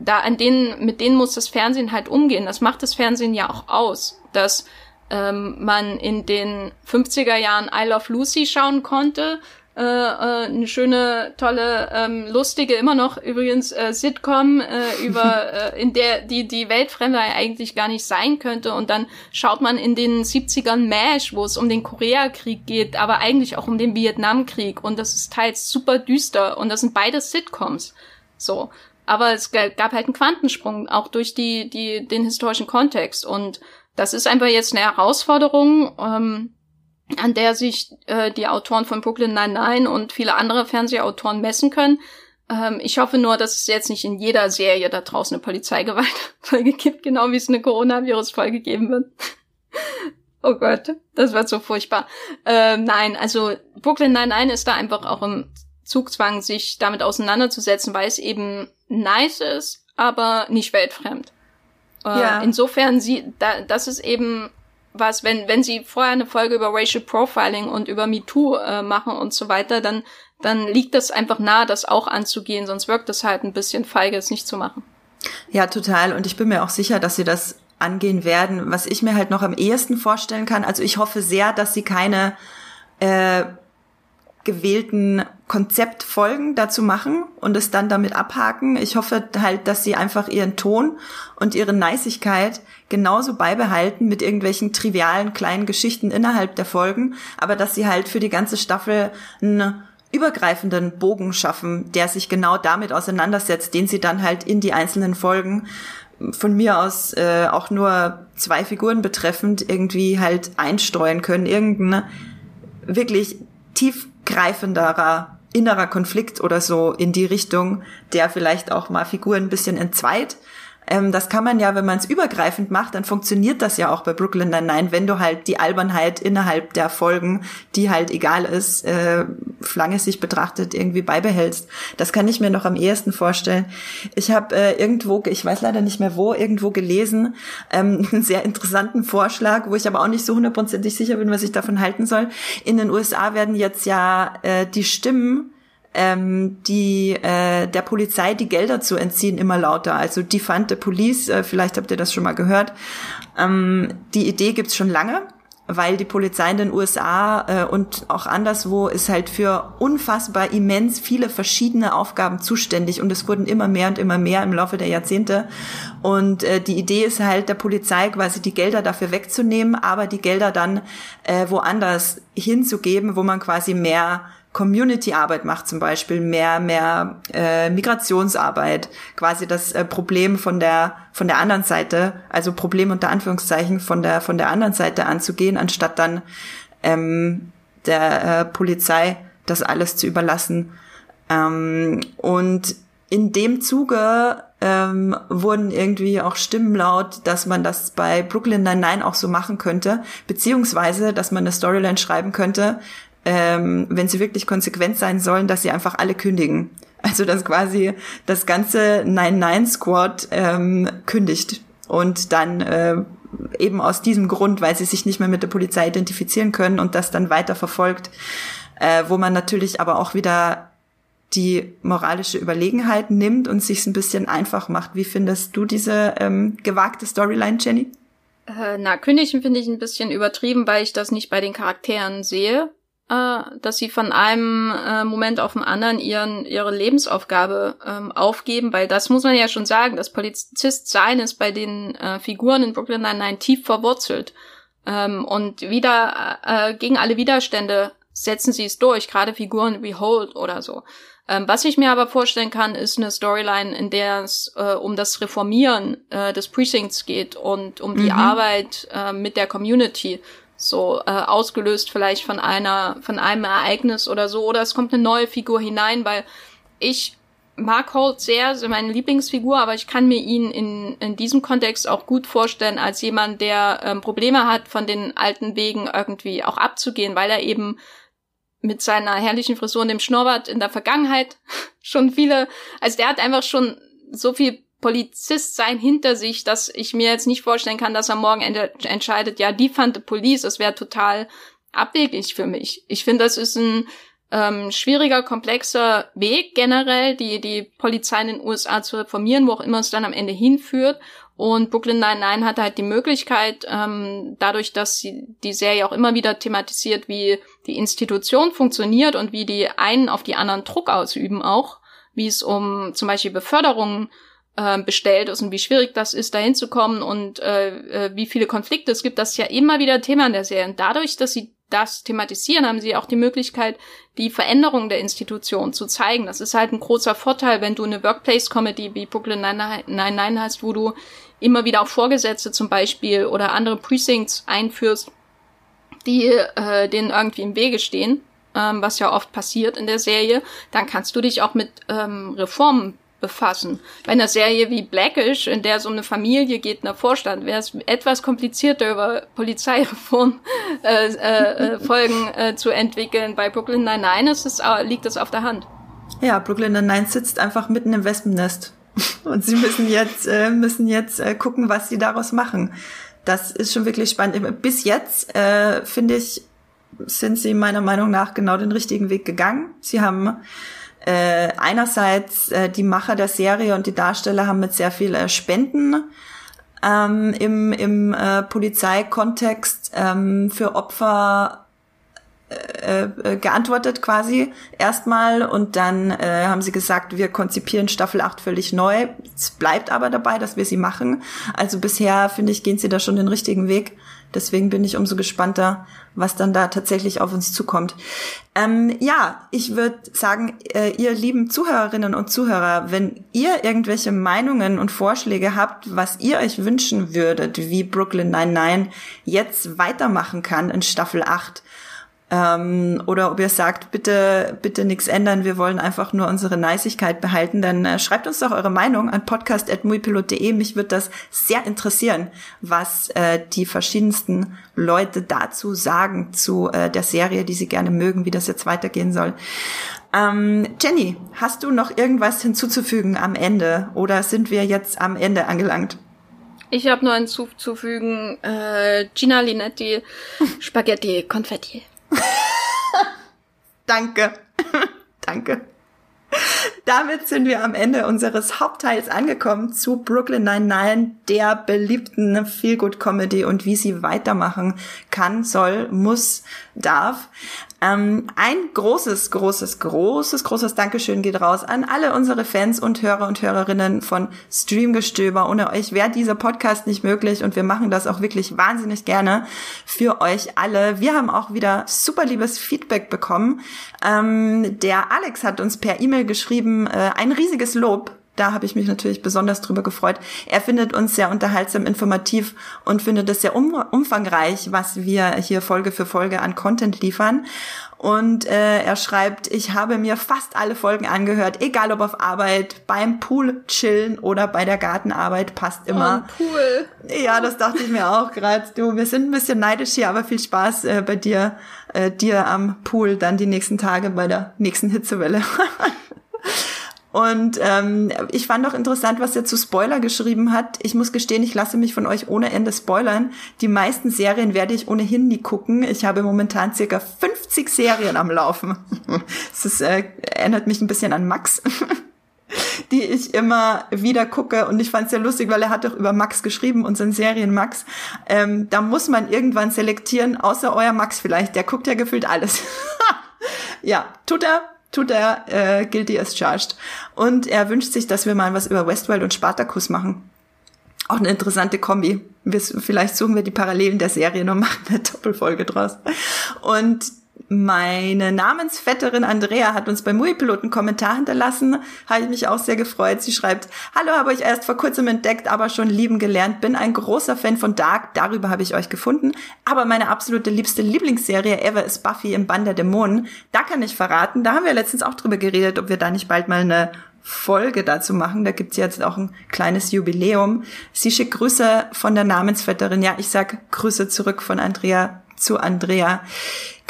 da an denen, mit denen muss das Fernsehen halt umgehen. Das macht das Fernsehen ja auch aus, dass ähm, man in den 50er Jahren I Love Lucy schauen konnte. Äh, äh, eine schöne, tolle, ähm, lustige, immer noch übrigens äh, Sitcom, äh, über äh, in der die die Weltfremde eigentlich gar nicht sein könnte. Und dann schaut man in den 70ern MASH, wo es um den Koreakrieg geht, aber eigentlich auch um den Vietnamkrieg. Und das ist teils super düster. Und das sind beides Sitcoms. So. Aber es gab halt einen Quantensprung, auch durch die, die, den historischen Kontext. Und das ist einfach jetzt eine Herausforderung, ähm, an der sich äh, die Autoren von Brooklyn Nine-Nine und viele andere Fernsehautoren messen können. Ähm, ich hoffe nur, dass es jetzt nicht in jeder Serie da draußen eine Polizeigewaltfolge gibt, genau wie es eine Coronavirus-Folge geben wird. oh Gott, das wird so furchtbar. Ähm, nein, also Brooklyn Nine-Nine ist da einfach auch im Zugzwang, sich damit auseinanderzusetzen, weil es eben nice ist, aber nicht weltfremd. Äh, ja. Insofern sie, da, das ist eben was, wenn, wenn sie vorher eine Folge über Racial Profiling und über MeToo äh, machen und so weiter, dann, dann liegt das einfach nahe, das auch anzugehen, sonst wirkt das halt ein bisschen feige, es nicht zu machen. Ja, total. Und ich bin mir auch sicher, dass sie das angehen werden. Was ich mir halt noch am ehesten vorstellen kann, also ich hoffe sehr, dass sie keine äh, gewählten Konzeptfolgen dazu machen und es dann damit abhaken. Ich hoffe halt, dass sie einfach ihren Ton und ihre Neisigkeit genauso beibehalten mit irgendwelchen trivialen kleinen Geschichten innerhalb der Folgen, aber dass sie halt für die ganze Staffel einen übergreifenden Bogen schaffen, der sich genau damit auseinandersetzt, den sie dann halt in die einzelnen Folgen von mir aus äh, auch nur zwei Figuren betreffend irgendwie halt einstreuen können, irgendeine wirklich tiefgreifenderer innerer Konflikt oder so in die Richtung, der vielleicht auch mal Figuren ein bisschen entzweit. Ähm, das kann man ja, wenn man es übergreifend macht, dann funktioniert das ja auch bei Brooklyn Nine-Nine, wenn du halt die Albernheit innerhalb der Folgen, die halt egal ist, äh, lange sich betrachtet, irgendwie beibehältst. Das kann ich mir noch am ehesten vorstellen. Ich habe äh, irgendwo, ich weiß leider nicht mehr wo, irgendwo gelesen, ähm, einen sehr interessanten Vorschlag, wo ich aber auch nicht so hundertprozentig sicher bin, was ich davon halten soll. In den USA werden jetzt ja äh, die Stimmen ähm, die äh, der Polizei die Gelder zu entziehen immer lauter. Also Defund the Police, äh, vielleicht habt ihr das schon mal gehört. Ähm, die Idee gibt's schon lange weil die Polizei in den USA äh, und auch anderswo ist halt für unfassbar immens viele verschiedene Aufgaben zuständig und es wurden immer mehr und immer mehr im Laufe der Jahrzehnte. Und äh, die Idee ist halt der Polizei quasi die Gelder dafür wegzunehmen, aber die Gelder dann äh, woanders hinzugeben, wo man quasi mehr Community-Arbeit macht zum Beispiel, mehr, mehr äh, Migrationsarbeit, quasi das äh, Problem von der von der anderen Seite, also Problem unter Anführungszeichen von der von der anderen Seite anzugehen, anstatt dann ähm, der äh, Polizei das alles zu überlassen. Ähm, und in dem Zuge ähm, wurden irgendwie auch Stimmen laut, dass man das bei Brooklyn Nine-Nine auch so machen könnte, beziehungsweise, dass man eine Storyline schreiben könnte, ähm, wenn sie wirklich konsequent sein sollen, dass sie einfach alle kündigen. Also dass quasi das ganze Nine-Nine-Squad ähm, kündigt und dann äh, eben aus diesem Grund, weil sie sich nicht mehr mit der Polizei identifizieren können und das dann weiter verfolgt, äh, wo man natürlich aber auch wieder die moralische Überlegenheit nimmt und sich ein bisschen einfach macht. Wie findest du diese ähm, gewagte Storyline, Jenny? Äh, na, kündigen finde ich ein bisschen übertrieben, weil ich das nicht bei den Charakteren sehe äh, dass sie von einem äh, Moment auf den anderen ihren ihre Lebensaufgabe ähm, aufgeben, weil das muss man ja schon sagen, das Polizist sein ist bei den äh, Figuren in Brooklyn Nine-Nine tief verwurzelt ähm, und wieder äh, gegen alle Widerstände setzen sie es durch, gerade Figuren wie Holt oder so. Ähm, was ich mir aber vorstellen kann, ist eine Storyline, in der es äh, um das Reformieren äh, des Precincts geht und um die mhm. Arbeit äh, mit der Community so äh, ausgelöst vielleicht von einer von einem Ereignis oder so. Oder es kommt eine neue Figur hinein, weil ich mag Holt sehr, so meine Lieblingsfigur, aber ich kann mir ihn in, in diesem Kontext auch gut vorstellen als jemand, der ähm, Probleme hat, von den alten Wegen irgendwie auch abzugehen, weil er eben mit seiner herrlichen Frisur und dem Schnurrbart in der Vergangenheit schon viele, also der hat einfach schon so viel Polizist sein hinter sich, dass ich mir jetzt nicht vorstellen kann, dass er morgen entscheidet, ja, die fand die Police, das wäre total abwegig für mich. Ich finde, das ist ein ähm, schwieriger, komplexer Weg generell, die, die Polizei in den USA zu reformieren, wo auch immer es dann am Ende hinführt. Und Brooklyn Nine-Nine hat halt die Möglichkeit, ähm, dadurch, dass sie die Serie auch immer wieder thematisiert, wie die Institution funktioniert und wie die einen auf die anderen Druck ausüben auch, wie es um zum Beispiel Beförderungen äh, bestellt ist und wie schwierig das ist, da hinzukommen und äh, äh, wie viele Konflikte es gibt. Das ist ja immer wieder Thema in der Serie. Und dadurch, dass sie das thematisieren, haben sie auch die Möglichkeit, die Veränderung der Institution zu zeigen. Das ist halt ein großer Vorteil, wenn du eine Workplace-Comedy wie Brooklyn Nine-Nine hast, wo du immer wieder auch Vorgesetzte zum Beispiel oder andere Precincts einführst, die äh, denen irgendwie im Wege stehen, ähm, was ja oft passiert in der Serie, dann kannst du dich auch mit ähm, Reformen befassen. Bei einer Serie wie Blackish, in der es um eine Familie geht, einer Vorstand, wäre es etwas komplizierter über Polizeireform äh, äh, äh, Folgen äh, zu entwickeln. Bei Brooklyn Nine-Nine ist es, äh, liegt es auf der Hand. Ja, Brooklyn Nine-Nine sitzt einfach mitten im Wespennest. Und sie müssen jetzt, äh, müssen jetzt äh, gucken, was sie daraus machen. Das ist schon wirklich spannend. Bis jetzt, äh, finde ich, sind sie meiner Meinung nach genau den richtigen Weg gegangen. Sie haben äh, einerseits äh, die Macher der Serie und die Darsteller haben mit sehr viel äh, Spenden ähm, im, im äh, Polizeikontext ähm, für Opfer äh, äh, geantwortet quasi erstmal und dann äh, haben sie gesagt, wir konzipieren Staffel 8 völlig neu. Es bleibt aber dabei, dass wir sie machen. Also bisher, finde ich, gehen sie da schon den richtigen Weg. Deswegen bin ich umso gespannter, was dann da tatsächlich auf uns zukommt. Ähm, ja, ich würde sagen, äh, ihr lieben Zuhörerinnen und Zuhörer, wenn ihr irgendwelche Meinungen und Vorschläge habt, was ihr euch wünschen würdet, wie Brooklyn 99 jetzt weitermachen kann in Staffel 8, ähm, oder ob ihr sagt, bitte, bitte nichts ändern, wir wollen einfach nur unsere Neisigkeit behalten, dann äh, schreibt uns doch eure Meinung an podcast.muipilot.de. Mich wird das sehr interessieren, was äh, die verschiedensten Leute dazu sagen zu äh, der Serie, die sie gerne mögen, wie das jetzt weitergehen soll. Ähm, Jenny, hast du noch irgendwas hinzuzufügen am Ende oder sind wir jetzt am Ende angelangt? Ich habe nur hinzuzufügen, äh, Gina Linetti, Spaghetti Konfetti. Danke. Danke. Damit sind wir am Ende unseres Hauptteils angekommen zu Brooklyn 99, der beliebten Feelgood-Comedy und wie sie weitermachen kann, soll, muss, darf. Ähm, ein großes, großes, großes, großes Dankeschön geht raus an alle unsere Fans und Hörer und Hörerinnen von Streamgestöber. Ohne euch wäre dieser Podcast nicht möglich und wir machen das auch wirklich wahnsinnig gerne für euch alle. Wir haben auch wieder super liebes Feedback bekommen. Ähm, der Alex hat uns per E-Mail geschrieben, äh, ein riesiges Lob da habe ich mich natürlich besonders drüber gefreut. Er findet uns sehr unterhaltsam, informativ und findet es sehr um, umfangreich, was wir hier Folge für Folge an Content liefern. Und äh, er schreibt, ich habe mir fast alle Folgen angehört, egal ob auf Arbeit, beim Pool chillen oder bei der Gartenarbeit, passt immer. Oh, Pool. Ja, das dachte ich mir auch gerade. Du, wir sind ein bisschen neidisch hier, aber viel Spaß äh, bei dir, äh, dir am Pool dann die nächsten Tage bei der nächsten Hitzewelle. Und ähm, ich fand auch interessant, was er zu Spoiler geschrieben hat. Ich muss gestehen, ich lasse mich von euch ohne Ende spoilern. Die meisten Serien werde ich ohnehin nie gucken. Ich habe momentan circa 50 Serien am Laufen. Das äh, erinnert mich ein bisschen an Max. die ich immer wieder gucke. Und ich fand es sehr lustig, weil er hat doch über Max geschrieben, unseren Serien Max. Ähm, da muss man irgendwann selektieren, außer euer Max vielleicht. Der guckt ja gefühlt alles. ja, tut er tut er äh, guilty as charged. Und er wünscht sich, dass wir mal was über Westworld und Spartacus machen. Auch eine interessante Kombi. Wir, vielleicht suchen wir die Parallelen der Serie und machen eine Doppelfolge draus. Und meine Namensvetterin Andrea hat uns beim Muipilot einen Kommentar hinterlassen. Habe ich mich auch sehr gefreut. Sie schreibt, Hallo, habe euch erst vor kurzem entdeckt, aber schon lieben gelernt. Bin ein großer Fan von Dark, darüber habe ich euch gefunden. Aber meine absolute liebste Lieblingsserie ever ist Buffy im Bann der Dämonen. Da kann ich verraten, da haben wir letztens auch drüber geredet, ob wir da nicht bald mal eine Folge dazu machen. Da gibt's jetzt auch ein kleines Jubiläum. Sie schickt Grüße von der Namensvetterin. Ja, ich sag Grüße zurück von Andrea zu Andrea.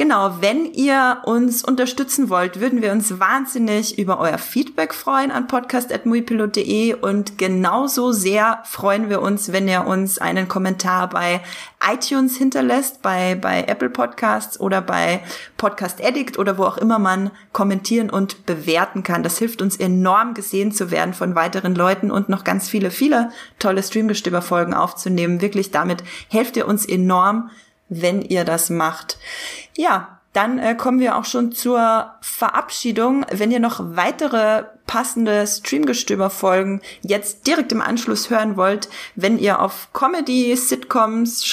Genau, wenn ihr uns unterstützen wollt, würden wir uns wahnsinnig über euer Feedback freuen an podcast.muipilot.de und genauso sehr freuen wir uns, wenn ihr uns einen Kommentar bei iTunes hinterlässt, bei, bei Apple Podcasts oder bei Podcast Addict oder wo auch immer man kommentieren und bewerten kann. Das hilft uns enorm gesehen zu werden von weiteren Leuten und noch ganz viele, viele tolle Streamgestöber-Folgen aufzunehmen. Wirklich damit helft ihr uns enorm wenn ihr das macht. Ja, dann äh, kommen wir auch schon zur Verabschiedung. Wenn ihr noch weitere passende Streamgestöber-Folgen jetzt direkt im Anschluss hören wollt, wenn ihr auf Comedy, Sitcoms,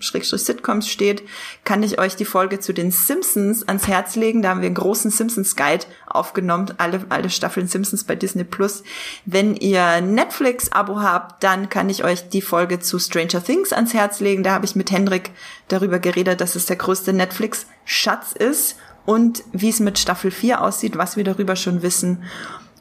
Schrägstrich Sitcoms steht, kann ich euch die Folge zu den Simpsons ans Herz legen. Da haben wir einen großen Simpsons Guide aufgenommen, alle, alle Staffeln Simpsons bei Disney Plus. Wenn ihr Netflix-Abo habt, dann kann ich euch die Folge zu Stranger Things ans Herz legen. Da habe ich mit Hendrik darüber geredet, dass es der größte Netflix-Schatz ist und wie es mit Staffel 4 aussieht, was wir darüber schon wissen.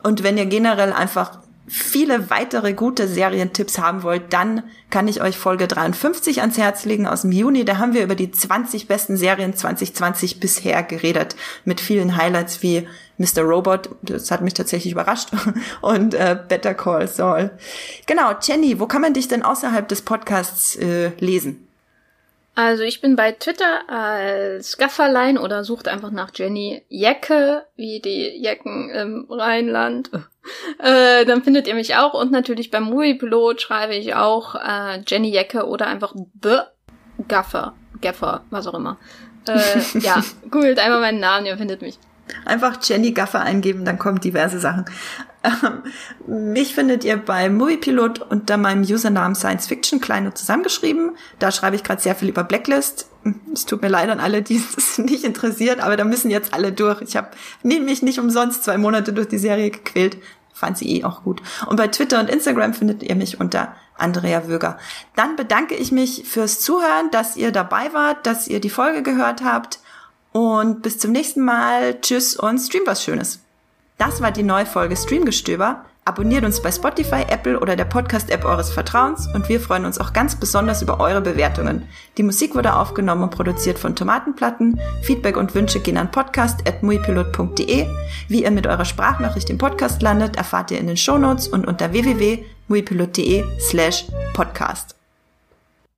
Und wenn ihr generell einfach viele weitere gute Serientipps haben wollt, dann kann ich euch Folge 53 ans Herz legen aus dem Juni. Da haben wir über die 20 besten Serien 2020 bisher geredet. Mit vielen Highlights wie Mr. Robot, das hat mich tatsächlich überrascht, und äh, Better Call Saul. Genau, Jenny, wo kann man dich denn außerhalb des Podcasts äh, lesen? Also ich bin bei Twitter als Gafferlein oder sucht einfach nach Jenny Jecke, wie die Jecken im Rheinland. äh, dann findet ihr mich auch und natürlich beim Moviepilot schreibe ich auch äh, Jenny Jecke oder einfach The Gaffer, Gaffer, was auch immer. Äh, ja, googelt einfach meinen Namen, ihr findet mich. Einfach Jenny Gaffer eingeben, dann kommen diverse Sachen. Ähm, mich findet ihr bei Moviepilot unter meinem Usernamen Science Fiction, klein und zusammengeschrieben. Da schreibe ich gerade sehr viel über Blacklist. Es tut mir leid an alle, die es nicht interessiert, aber da müssen jetzt alle durch. Ich habe mich nicht umsonst zwei Monate durch die Serie gequält. Fand sie eh auch gut. Und bei Twitter und Instagram findet ihr mich unter Andrea Wöger. Dann bedanke ich mich fürs Zuhören, dass ihr dabei wart, dass ihr die Folge gehört habt Und bis zum nächsten Mal. Tschüss und stream was Schönes. Das war die neue Folge Streamgestöber. Abonniert uns bei Spotify, Apple oder der Podcast-App eures Vertrauens und wir freuen uns auch ganz besonders über eure Bewertungen. Die Musik wurde aufgenommen und produziert von Tomatenplatten. Feedback und Wünsche gehen an podcast.muipilot.de. Wie ihr mit eurer Sprachnachricht im Podcast landet, erfahrt ihr in den Shownotes und unter www.muipilot.de slash podcast.